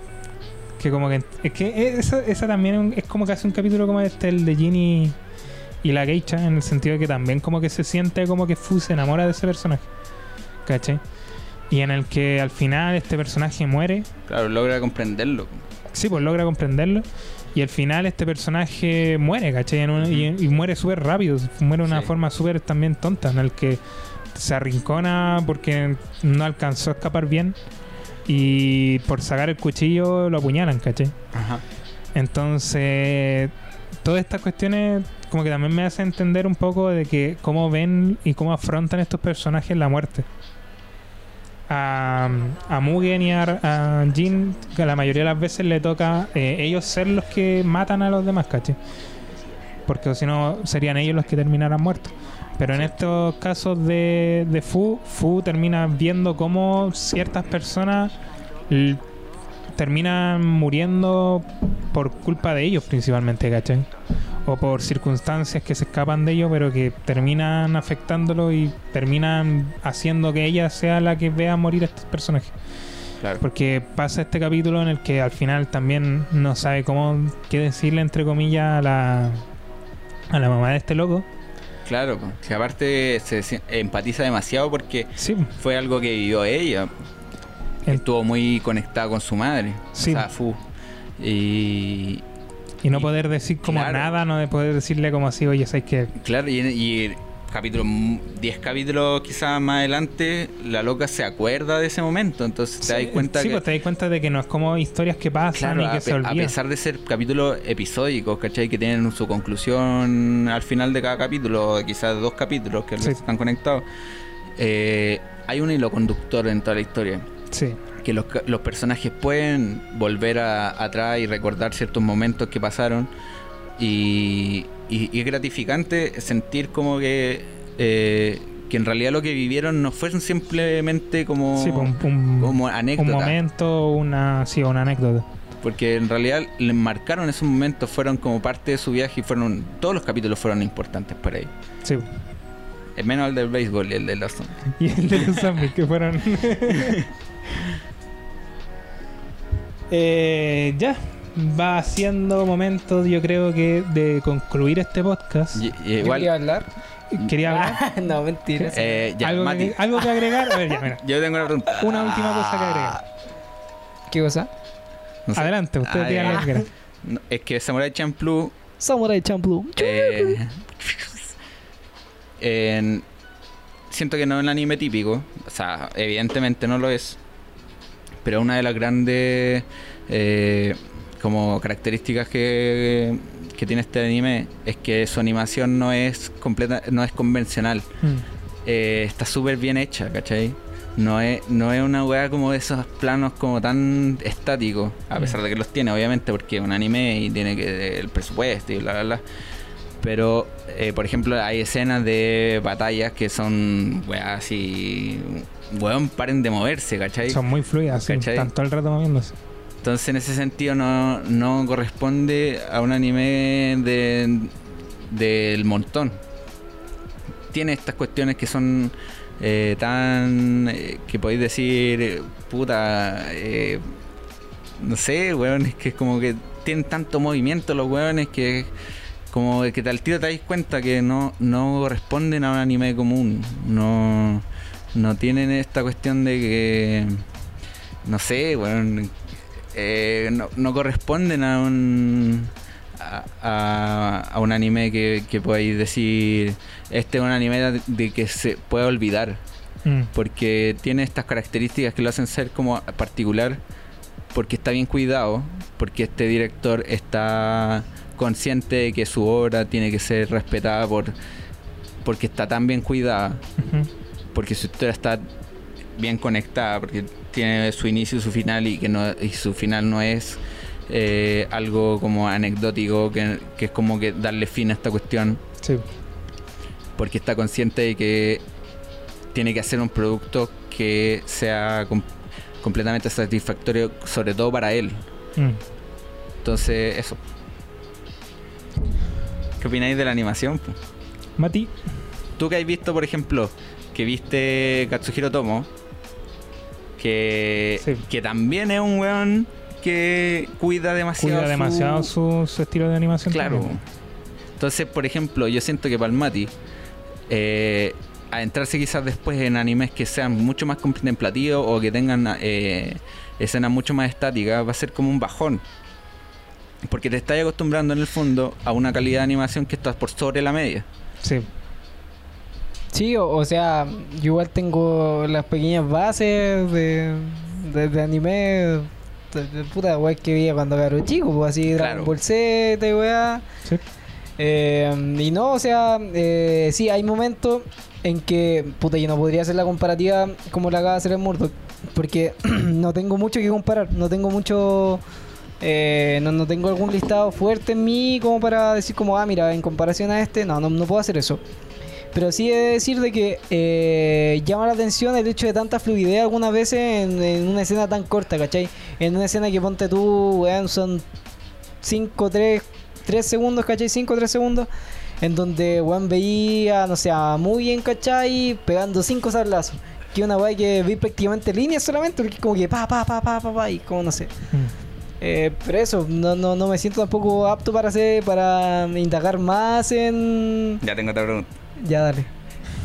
Speaker 1: que como que es que esa, esa también es como que hace un capítulo como este el de Ginny y la geisha en el sentido de que también como que se siente como que Fu se enamora de ese personaje ¿cachai? y en el que al final este personaje muere
Speaker 3: Claro, logra comprenderlo.
Speaker 1: sí pues logra comprenderlo y al final este personaje muere ¿cachai? En un- y, y muere súper rápido muere de una
Speaker 3: Sí.
Speaker 1: forma súper también tonta en el que se arrincona porque no alcanzó a escapar bien y por sacar el cuchillo lo apuñalan, ¿cachai?
Speaker 3: Ajá.
Speaker 1: Entonces, todas estas cuestiones como que también me hacen entender un poco de que cómo ven y cómo afrontan estos personajes la muerte. A, a Mugen y a, a Jin, que la mayoría de las veces le toca eh, ellos ser los que matan a los demás, ¿cachai? Porque si no, serían ellos los que terminaran muertos. Pero en estos casos de, de Fu, Fu termina viendo cómo ciertas personas terminan muriendo por culpa de ellos principalmente, ¿cachai? O por circunstancias que se escapan de ellos, pero que terminan afectándolo y terminan haciendo que ella sea la que vea morir a estos personajes.
Speaker 3: Claro.
Speaker 1: Porque pasa este capítulo en el que al final también no sabe cómo qué decirle entre comillas a la a la mamá de este loco.
Speaker 3: Claro, que aparte se empatiza demasiado porque
Speaker 1: Sí,
Speaker 3: fue algo que vivió ella.
Speaker 1: En-
Speaker 3: Estuvo muy conectada con su madre.
Speaker 1: Sí.
Speaker 3: O sea, Fu. Y
Speaker 1: y no
Speaker 3: Y-
Speaker 1: poder decir como
Speaker 3: claro.
Speaker 1: nada, no de poder decirle como así, oye, sabes que
Speaker 3: claro, y, y capítulo 10 capítulos quizás más adelante, la loca se acuerda de ese momento. Entonces te das cuenta
Speaker 1: sí,
Speaker 3: que.
Speaker 1: pues te das cuenta de que no es como historias que pasan
Speaker 3: Claro,
Speaker 1: y
Speaker 3: a,
Speaker 1: que se
Speaker 3: pe- a
Speaker 1: olvidan.
Speaker 3: pesar de ser capítulos episódicos, ¿cachai? Que tienen su conclusión al final de cada capítulo, quizás dos capítulos que
Speaker 1: Sí.
Speaker 3: están conectados, eh, hay un hilo conductor en toda la historia.
Speaker 1: Sí,
Speaker 3: Que los, personajes pueden volver a- atrás y recordar ciertos momentos que pasaron. Y, y- y es gratificante sentir como que, eh, que en realidad lo que vivieron no fueron simplemente como,
Speaker 1: sí, pues, un, un-
Speaker 3: como
Speaker 1: un
Speaker 3: anécdotas.
Speaker 1: momento, una, sí, una anécdota.
Speaker 3: Porque en realidad le marcaron esos momentos, fueron como parte de su viaje y fueron todos los capítulos fueron importantes para ellos.
Speaker 1: Sí.
Speaker 3: Es menos el del béisbol y el de los
Speaker 1: Y el de los zombies que fueron. Eh, ya, va siendo momentos, yo creo que de concluir este podcast.
Speaker 3: y, y
Speaker 2: ¿Qué
Speaker 3: igual,
Speaker 2: quería hablar?
Speaker 1: Quería hablar.
Speaker 2: no, mentira.
Speaker 3: eh, ya,
Speaker 1: ¿Algo,
Speaker 3: Mati,
Speaker 1: que, algo que agregar. A ver, ya, mira.
Speaker 3: yo tengo una pregunta.
Speaker 1: Una última cosa que agregar.
Speaker 2: ¿Qué cosa?
Speaker 3: No sé.
Speaker 1: Adelante, ustedes
Speaker 3: Ah,
Speaker 1: digan
Speaker 3: ya.
Speaker 1: lo que quieran.
Speaker 3: No, es que Samurai Champloo
Speaker 2: Samurai Champloo.
Speaker 3: eh, en- siento que no es un anime típico, o sea, evidentemente no lo es, pero una de las grandes eh, como características que, que tiene este anime es que su animación no es completa, no es convencional,
Speaker 1: Mm.
Speaker 3: Eh, está súper bien hecha, ¿cachai? no es, no es una weá como de esos planos como tan estáticos, a pesar de que los tiene, obviamente, porque es un anime y tiene que el presupuesto y bla, bla, bla. Pero, eh, por ejemplo, hay escenas de batallas que son, weá, así, weón, paren de moverse, ¿cachai?
Speaker 1: Son muy fluidas, están todo el rato moviéndose.
Speaker 3: Entonces, en ese sentido, no, no corresponde a un anime de, del montón. Tiene estas cuestiones que son eh, tan. eh, que podéis decir, puta. eh, no sé, weón, es que es como que tienen tanto movimiento los weones que. Como que al tiro te dais cuenta que no, no corresponden a un anime común. No, no tienen esta cuestión de que. No sé, weón. eh, no, no corresponden a un. A, a- a un anime que, que podáis decir. Este es un anime de, de que se puede olvidar.
Speaker 1: Mm.
Speaker 3: Porque tiene estas características que lo hacen ser como particular. Porque está bien cuidado. Porque este director está consciente de que su obra tiene que ser respetada por porque está tan bien cuidada porque su historia está bien conectada, porque tiene su inicio y su final y que no y su final no es eh, algo como anecdótico, que, que es como que darle fin a esta cuestión,
Speaker 1: Sí.
Speaker 3: porque está consciente de que tiene que hacer un producto que sea com- completamente satisfactorio, sobre todo para él.
Speaker 1: Mm.
Speaker 3: Entonces, eso. ¿Qué opináis de la animación?
Speaker 1: Mati,
Speaker 3: Tú que has visto, por ejemplo, que viste Katsuhiro Tomo, que,
Speaker 1: Sí.
Speaker 3: que también es un weón que cuida demasiado.
Speaker 1: cuida
Speaker 3: su-
Speaker 1: demasiado su, su estilo de animación.
Speaker 3: Claro.
Speaker 1: también.
Speaker 3: Entonces, por ejemplo, yo siento que Palmati, eh, adentrarse quizás después en animes que sean mucho más contemplativos o que tengan eh, escenas mucho más estáticas, va a ser como un bajón. Porque te estás acostumbrando en el fondo a una calidad de animación que está por sobre la media.
Speaker 1: Sí.
Speaker 2: Sí, o, o sea, yo igual tengo las pequeñas bases de, de, de anime de, de puta weá que veía cuando era chico, pues así
Speaker 3: Claro.
Speaker 2: Dragon Ball Z y weá.
Speaker 1: Sí.
Speaker 2: Eh, y no, o sea, eh, sí, hay momentos en que, puta, yo no podría hacer la comparativa como la acaba de hacer el Murdoch, porque no tengo mucho que comparar, no tengo mucho, eh, no, no tengo algún listado fuerte en mí como para decir como, ah, mira, en comparación a este, no, no, no puedo hacer eso. Pero sí he de decir de que eh, llama la atención el hecho de tanta fluidez algunas veces en, una escena tan corta, ¿cachai? En una escena que ponte tú, weón, son 5, 3, 3 segundos, ¿cachai? 5, 3 segundos. En donde, weón, veía, no sé, muy bien, ¿cachai? Pegando 5 sablazos. Que una weá que vi prácticamente líneas solamente, porque como que pa, pa, pa, pa, pa, pa, y como no sé.
Speaker 1: Mm.
Speaker 2: Eh, pero eso, no, no, no me siento tampoco apto para hacer, para indagar más en...
Speaker 3: Ya tengo otra pregunta.
Speaker 2: Ya, dale.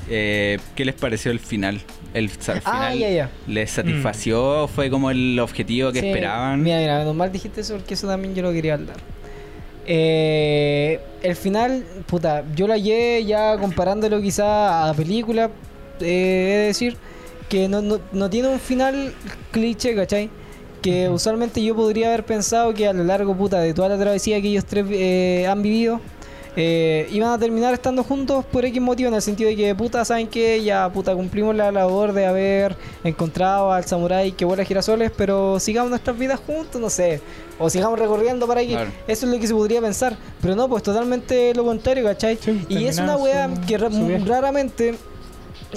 Speaker 3: Eh, ¿Qué les pareció el final? El, al
Speaker 2: Ah,
Speaker 3: final
Speaker 2: ya, ya.
Speaker 3: ¿Les satisfació? ¿Fue como el objetivo que
Speaker 2: Sí,
Speaker 3: esperaban?
Speaker 2: Mira, mira, menos mal dijiste eso porque eso también yo lo quería hablar. Eh, el final, puta, yo lo hallé ya comparándolo quizá a película, eh, de decir, que no, no, no tiene un final cliché, ¿cachai? Que
Speaker 1: Ujú.
Speaker 2: usualmente yo podría haber pensado que a lo largo, puta, de toda la travesía que ellos tres eh, han vivido, eh, iban a terminar estando juntos por X motivo, en el sentido de que, puta, ¿saben que Ya, puta, cumplimos la labor de haber encontrado al samurái que vuela girasoles, pero sigamos nuestras vidas juntos, no sé. O sigamos recorriendo para que...
Speaker 3: Claro.
Speaker 2: Eso es lo que se podría pensar. Pero no, pues totalmente lo contrario, ¿cachai?
Speaker 1: Sí,
Speaker 2: y es una
Speaker 1: su-
Speaker 2: que raramente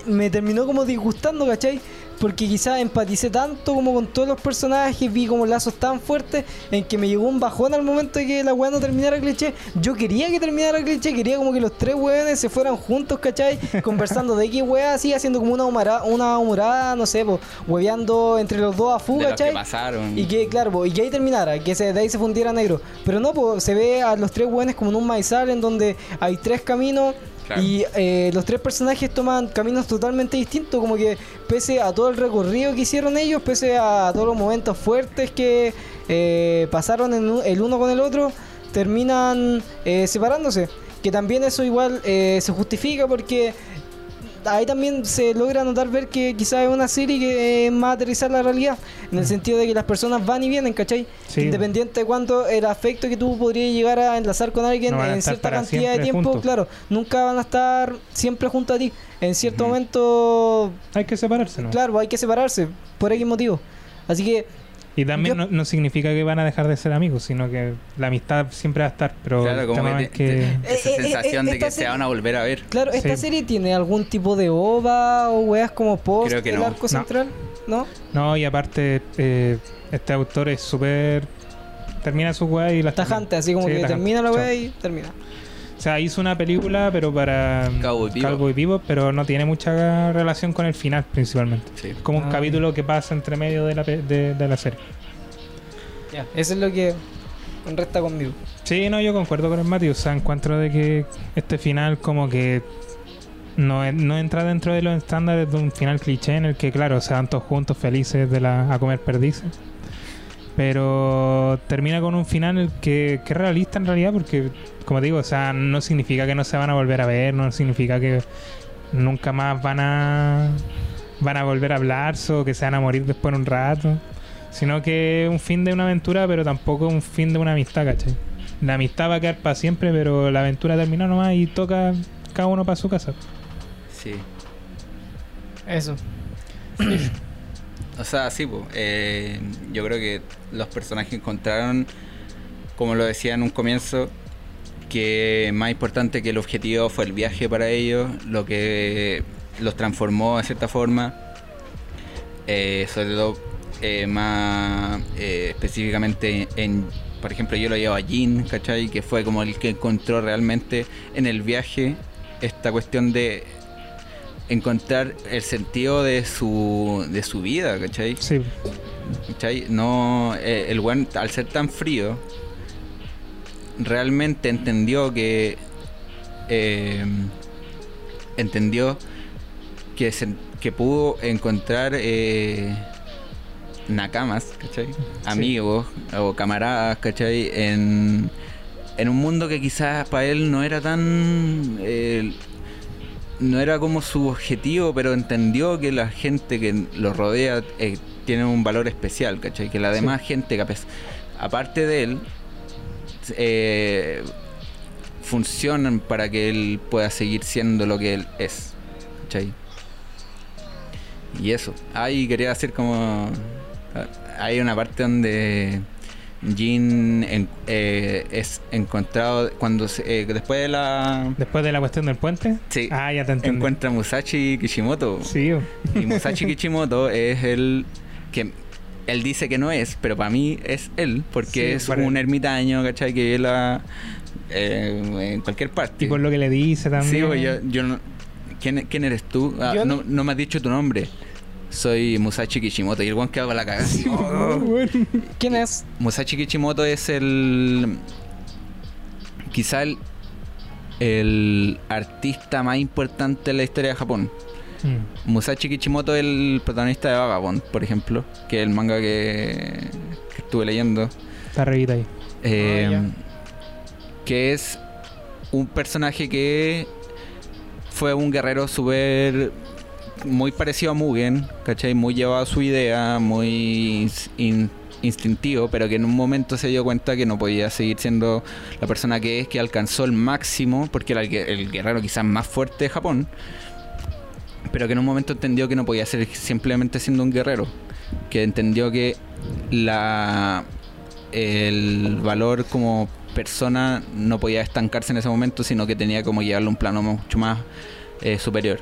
Speaker 2: me terminó como disgustando, ¿cachai? Porque quizás empaticé tanto como con todos los personajes, vi como lazos tan fuertes en que me llegó un bajón al momento de que la weá no terminara cliché. Yo quería que terminara cliché, quería como que los tres weones se fueran juntos, ¿cachai? Conversando de X weá, así, haciendo como una humorada, una humorada no sé, pues, hueveando entre los dos a fuga, ¿cachai?
Speaker 3: pasaron.
Speaker 2: Y que, claro, po, y que ahí terminara, que se, de ahí se fundiera negro. Pero no, pues se ve a los tres hueones como en un maizal en donde hay tres caminos Y eh, los tres personajes toman caminos totalmente distintos. Como que pese a todo el recorrido que hicieron ellos, pese a todos los momentos fuertes que eh, pasaron en el uno con el otro, terminan eh, separándose. Que también eso igual eh, se justifica porque ahí también se logra notar ver que quizás es una serie que es más aterrizar la realidad, en el sentido de que las personas van y vienen, ¿cachai?
Speaker 1: Mm. Sí.
Speaker 2: Independiente de cuánto el afecto que tú podrías llegar a enlazar con alguien
Speaker 1: No
Speaker 2: en cierta cantidad de tiempo,
Speaker 1: juntos.
Speaker 2: claro, nunca van a estar siempre junto a ti. En cierto momento,
Speaker 1: Hay que separarse, ¿no?
Speaker 2: claro, hay que separarse por X motivo. Así que
Speaker 1: Y también
Speaker 2: Yo-
Speaker 1: no, no significa que van a dejar de ser amigos, sino que la amistad siempre va a estar. Pero
Speaker 3: Claro,
Speaker 1: el
Speaker 3: como que, esa
Speaker 2: Eh, eh, eh,
Speaker 3: sensación de
Speaker 2: esta
Speaker 3: que se van a volver a ver.
Speaker 2: Claro, ¿esta
Speaker 1: Sí.
Speaker 2: serie tiene algún tipo de ova o weas como post
Speaker 3: Creo que no.
Speaker 2: arco central? ¿No?
Speaker 1: No, y aparte, eh, este autor es súper. Termina su weá y la
Speaker 2: Tajante, así como
Speaker 1: Sí,
Speaker 2: que
Speaker 1: tajante.
Speaker 2: termina la wea y termina.
Speaker 1: O sea, hizo una película, pero para
Speaker 3: Cowboy Bebop.
Speaker 1: Cowboy Bebop, pero no tiene mucha relación con el final, principalmente.
Speaker 3: Sí.
Speaker 1: Como un
Speaker 2: Ah.
Speaker 1: capítulo que pasa entre medio de la, de, de la serie.
Speaker 2: Ya, eso es lo que resta conmigo.
Speaker 1: Sí, no, yo concuerdo con el Mati. O sea, encuentro de que este final, como que no, no entra dentro de los estándares de un final cliché en el que, claro, se van todos juntos felices de la, a comer perdices. Pero termina con un final el que, que es realista en realidad, porque, como digo, o sea, no significa que no se van a volver a ver, no significa que nunca más van a van a volver a hablarse o que se van a morir después en un rato, sino que es un fin de una aventura, pero tampoco un fin de una amistad, ¿cachai? La amistad va a quedar para siempre, pero la aventura terminó nomás y toca cada uno para su casa.
Speaker 3: Sí.
Speaker 2: Eso.
Speaker 3: O sea, sí, po, eh, yo creo que los personajes encontraron, como lo decía en un comienzo, que más importante que el objetivo fue el viaje para ellos, lo que los transformó de cierta forma, eh, sobre todo eh, más específicamente en, por ejemplo, yo lo llevo a Jin, ¿cachai? Que fue como el que encontró realmente en el viaje esta cuestión de encontrar el sentido de su, de su vida, ¿cachai?
Speaker 1: Sí,
Speaker 3: ¿Cachai? No, eh, el buen al ser tan frío, realmente entendió que eh, entendió que, se- que pudo encontrar eh, nakamas, ¿cachai? Amigos o camaradas, ¿cachai? En, en un mundo que quizás para él no era tan... eh, no era como su objetivo, pero entendió que la gente que lo rodea eh, tiene un valor especial, ¿cachai? Que la
Speaker 1: Sí.
Speaker 3: demás gente, que aparte de él, eh, funcionan para que él pueda seguir siendo lo que él es, ¿cachai? Y eso. Ahí quería hacer como... ah, Hay una parte donde Jin en- eh, es encontrado cuando se- eh, después de la...
Speaker 1: después de la cuestión del puente.
Speaker 3: Sí.
Speaker 1: Ah, ya te entendí.
Speaker 3: encuentra a Musashi Kishimoto.
Speaker 1: Sí,
Speaker 3: Y Musashi Kishimoto es el que él dice que no es, pero para mí es él, porque
Speaker 1: Sí,
Speaker 3: es un
Speaker 1: él.
Speaker 3: ermitaño, ¿cachai? Que vive la- eh, en cualquier parte.
Speaker 1: y por lo que le dice
Speaker 3: Sí,
Speaker 1: también.
Speaker 3: pues, yo, yo no- ¿quién, quién eres tú? Ah, no-
Speaker 2: no
Speaker 3: me has dicho tu nombre. Soy Musashi Kishimoto. Y el guan con la cagada. oh.
Speaker 1: Bueno.
Speaker 2: ¿Quién es?
Speaker 3: Musashi Kishimoto es el. Quizá el, el artista más importante de la historia de Japón.
Speaker 1: Mm.
Speaker 3: Musashi Kishimoto es el protagonista de Vagabond, por ejemplo, que es el manga que, que estuve leyendo.
Speaker 1: Está revita ahí.
Speaker 3: Eh,
Speaker 2: Ah,
Speaker 3: que es un personaje que fue un guerrero súper muy parecido a Mugen, ¿cachai? Muy llevado a su idea, muy in- instintivo, pero que en un momento se dio cuenta que no podía seguir siendo la persona que es, que alcanzó el máximo, porque era el guerrero quizás más fuerte de Japón, pero que en un momento entendió que no podía ser simplemente siendo un guerrero, que entendió que la el valor como persona no podía estancarse en ese momento, sino que tenía como llevarlo a un plano mucho más eh, superior.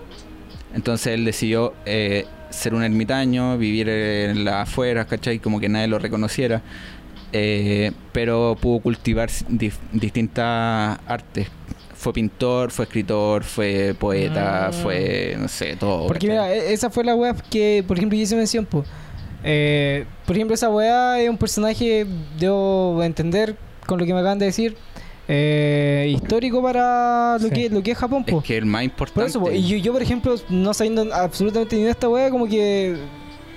Speaker 3: Entonces él decidió eh, ser un ermitaño, vivir en las afueras, ¿cachai? Como que nadie lo reconociera. Eh, pero pudo cultivar dif- distintas artes. Fue pintor, fue escritor, fue poeta,
Speaker 2: Ah.
Speaker 3: fue, no sé, todo.
Speaker 2: Porque
Speaker 3: ¿cachai?
Speaker 2: mira, e- esa fue la wea que, por ejemplo, yo hice mención, pues. Eh, por ejemplo, esa wea es un personaje, debo entender con lo que me acaban de decir, eh, histórico para lo,
Speaker 1: Sí.
Speaker 2: que, lo que es Japón,
Speaker 3: es
Speaker 2: pues.
Speaker 3: que el más importante.
Speaker 2: Por eso, po, y yo, yo, por ejemplo, no sabiendo absolutamente ni de esta wea, como que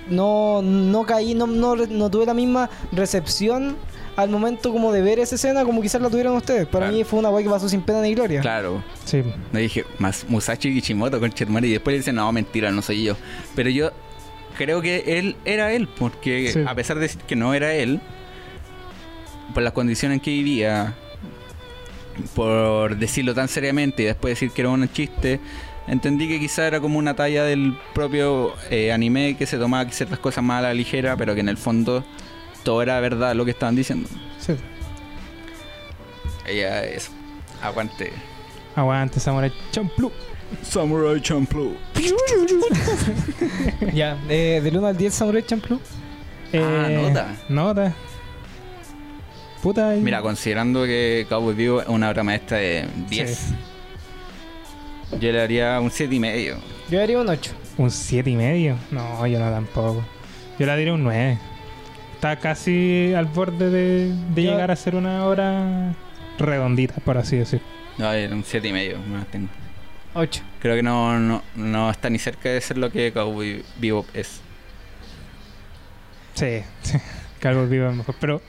Speaker 2: no, no caí, no, no, no tuve la misma recepción al momento como de ver esa escena como quizás la tuvieron ustedes. Para
Speaker 3: Claro.
Speaker 2: mí fue una weá que pasó sin pena ni gloria.
Speaker 3: Claro.
Speaker 1: Sí.
Speaker 3: Le dije, más Musashi Kishimoto con Chermari. Y después le dicen, no, mentira, no soy yo. Pero yo creo que él era él, porque
Speaker 1: Sí.
Speaker 3: a pesar de decir que no era él, por las condiciones en que vivía, por decirlo tan seriamente y después decir que era un chiste, entendí que quizá era como una talla del propio eh, anime que se tomaba ciertas cosas más a la ligera, pero que en el fondo todo era verdad lo que estaban diciendo.
Speaker 1: Sí.
Speaker 3: Ella es. Aguante.
Speaker 1: Aguante, Samurai Champloo.
Speaker 3: Samurai Champloo.
Speaker 2: Ya, eh, del 1 al 10 Samurai Champloo.
Speaker 3: Ah, nota.
Speaker 1: Nota. Puta. y-
Speaker 3: Mira, considerando que Cowboy Vivo es una obra maestra de 10,
Speaker 1: Sí.
Speaker 3: yo le daría un 7 y medio.
Speaker 2: Yo daría un 8.
Speaker 1: Un 7 y medio. No, yo no tampoco. Yo la diré un 9. Está casi al borde de, de
Speaker 2: Yo-
Speaker 1: llegar a ser una hora redondita, por así decir.
Speaker 3: No, era un 7 y medio, más tengo.
Speaker 2: 8.
Speaker 3: Creo que no, no, no está ni cerca de ser lo que Cowboy Vivo es.
Speaker 1: Sí, sí. Cowboy Vivo es mejor. Pero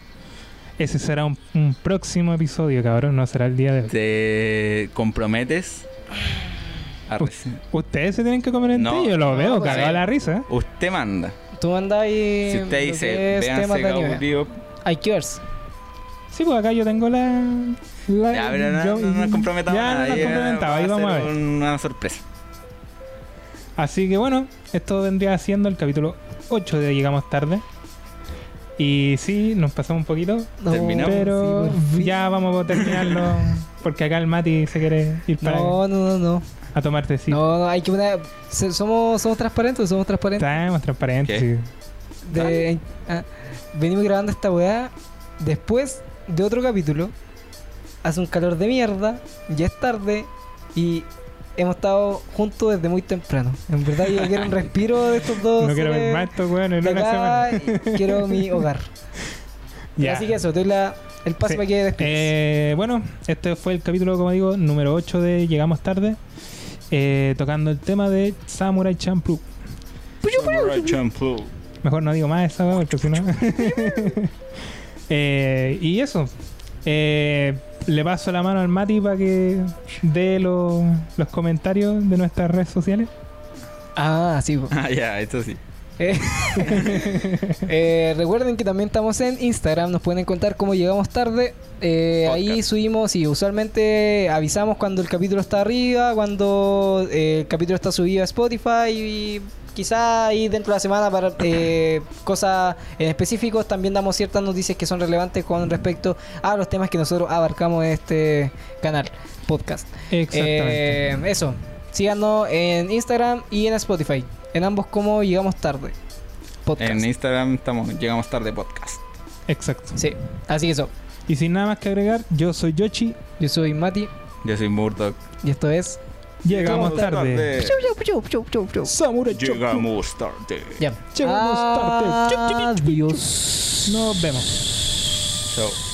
Speaker 1: ese será un, un próximo episodio, cabrón. No será el día de hoy.
Speaker 3: ¿Te comprometes?
Speaker 1: Ustedes se tienen que comer entre
Speaker 3: No.
Speaker 1: ellos. Lo
Speaker 2: No,
Speaker 1: veo,
Speaker 2: pues
Speaker 1: cagado
Speaker 3: sí.
Speaker 1: la risa.
Speaker 3: Usted manda.
Speaker 2: Tú mandas ahí.
Speaker 3: Si usted dice, véanse
Speaker 2: que verse.
Speaker 1: Sí, pues acá yo tengo la. la
Speaker 3: Ya, pero no,
Speaker 1: yo-
Speaker 3: no nos comprometamos.
Speaker 1: Ya,
Speaker 3: nada,
Speaker 1: no nos
Speaker 3: eh,
Speaker 1: comprometamos. Ahí
Speaker 3: va
Speaker 1: vamos a ver.
Speaker 3: Una sorpresa.
Speaker 1: Así que bueno, esto vendría siendo el capítulo 8 de Llegamos Tarde. Y sí, nos pasamos un poquito.
Speaker 2: No,
Speaker 3: Terminamos.
Speaker 1: Pero
Speaker 2: sí,
Speaker 1: ya vamos a terminarlo. Porque acá el Mati se quiere ir para
Speaker 2: No, no, no, no.
Speaker 1: a tomar tecito.
Speaker 2: No, no, hay que se- Somos, somos transparentes, somos transparentes.
Speaker 1: Estamos transparentes.
Speaker 3: ¿Qué?
Speaker 2: De- ah, venimos grabando esta weá después de otro capítulo. Hace un calor de mierda, ya es tarde y hemos estado juntos desde muy temprano. En verdad yo quiero un respiro de estos dos.
Speaker 1: No quiero ver más estos weones en una semana.
Speaker 2: quiero mi hogar.
Speaker 1: Ya.
Speaker 2: Así que eso, te doy la, el paso
Speaker 1: Sí.
Speaker 2: para que despides.
Speaker 1: Eh, bueno, este fue el capítulo, como digo, número 8 de Llegamos Tarde. eh, tocando el tema de Samurai Champloo.
Speaker 3: Samurai Champloo.
Speaker 1: Mejor no digo más esa porque si no. Eh, y eso. Eh, le paso la mano al Mati para que dé lo- los comentarios de nuestras redes sociales.
Speaker 2: Ah, sí. po.
Speaker 3: Ah, ya, esto sí.
Speaker 2: Eh, eh, recuerden que también estamos en Instagram, nos pueden contar cómo llegamos tarde. Eh, ahí subimos y usualmente avisamos cuando el capítulo está arriba, cuando eh, el capítulo está subido a Spotify y quizá ahí dentro de la semana para eh, cosas en específicos también damos ciertas noticias que son relevantes con respecto a los temas que nosotros abarcamos en este canal, podcast.
Speaker 1: Exactamente.
Speaker 2: Eh, eso. Síganos en Instagram y en Spotify. En ambos como llegamos tarde. Podcast.
Speaker 3: En Instagram estamos, llegamos tarde podcast.
Speaker 1: Exacto.
Speaker 2: Sí. Así que eso.
Speaker 1: Y sin nada más que agregar, yo soy Yoshi.
Speaker 2: Yo soy Mati
Speaker 3: Yo soy Murdoch.
Speaker 2: y esto es.
Speaker 1: Llegamos tarde. Samurai.
Speaker 3: Llegamos tarde.
Speaker 2: Ya.
Speaker 1: Llegamos tarde.
Speaker 2: Adiós.
Speaker 1: Nos vemos.
Speaker 3: Chao.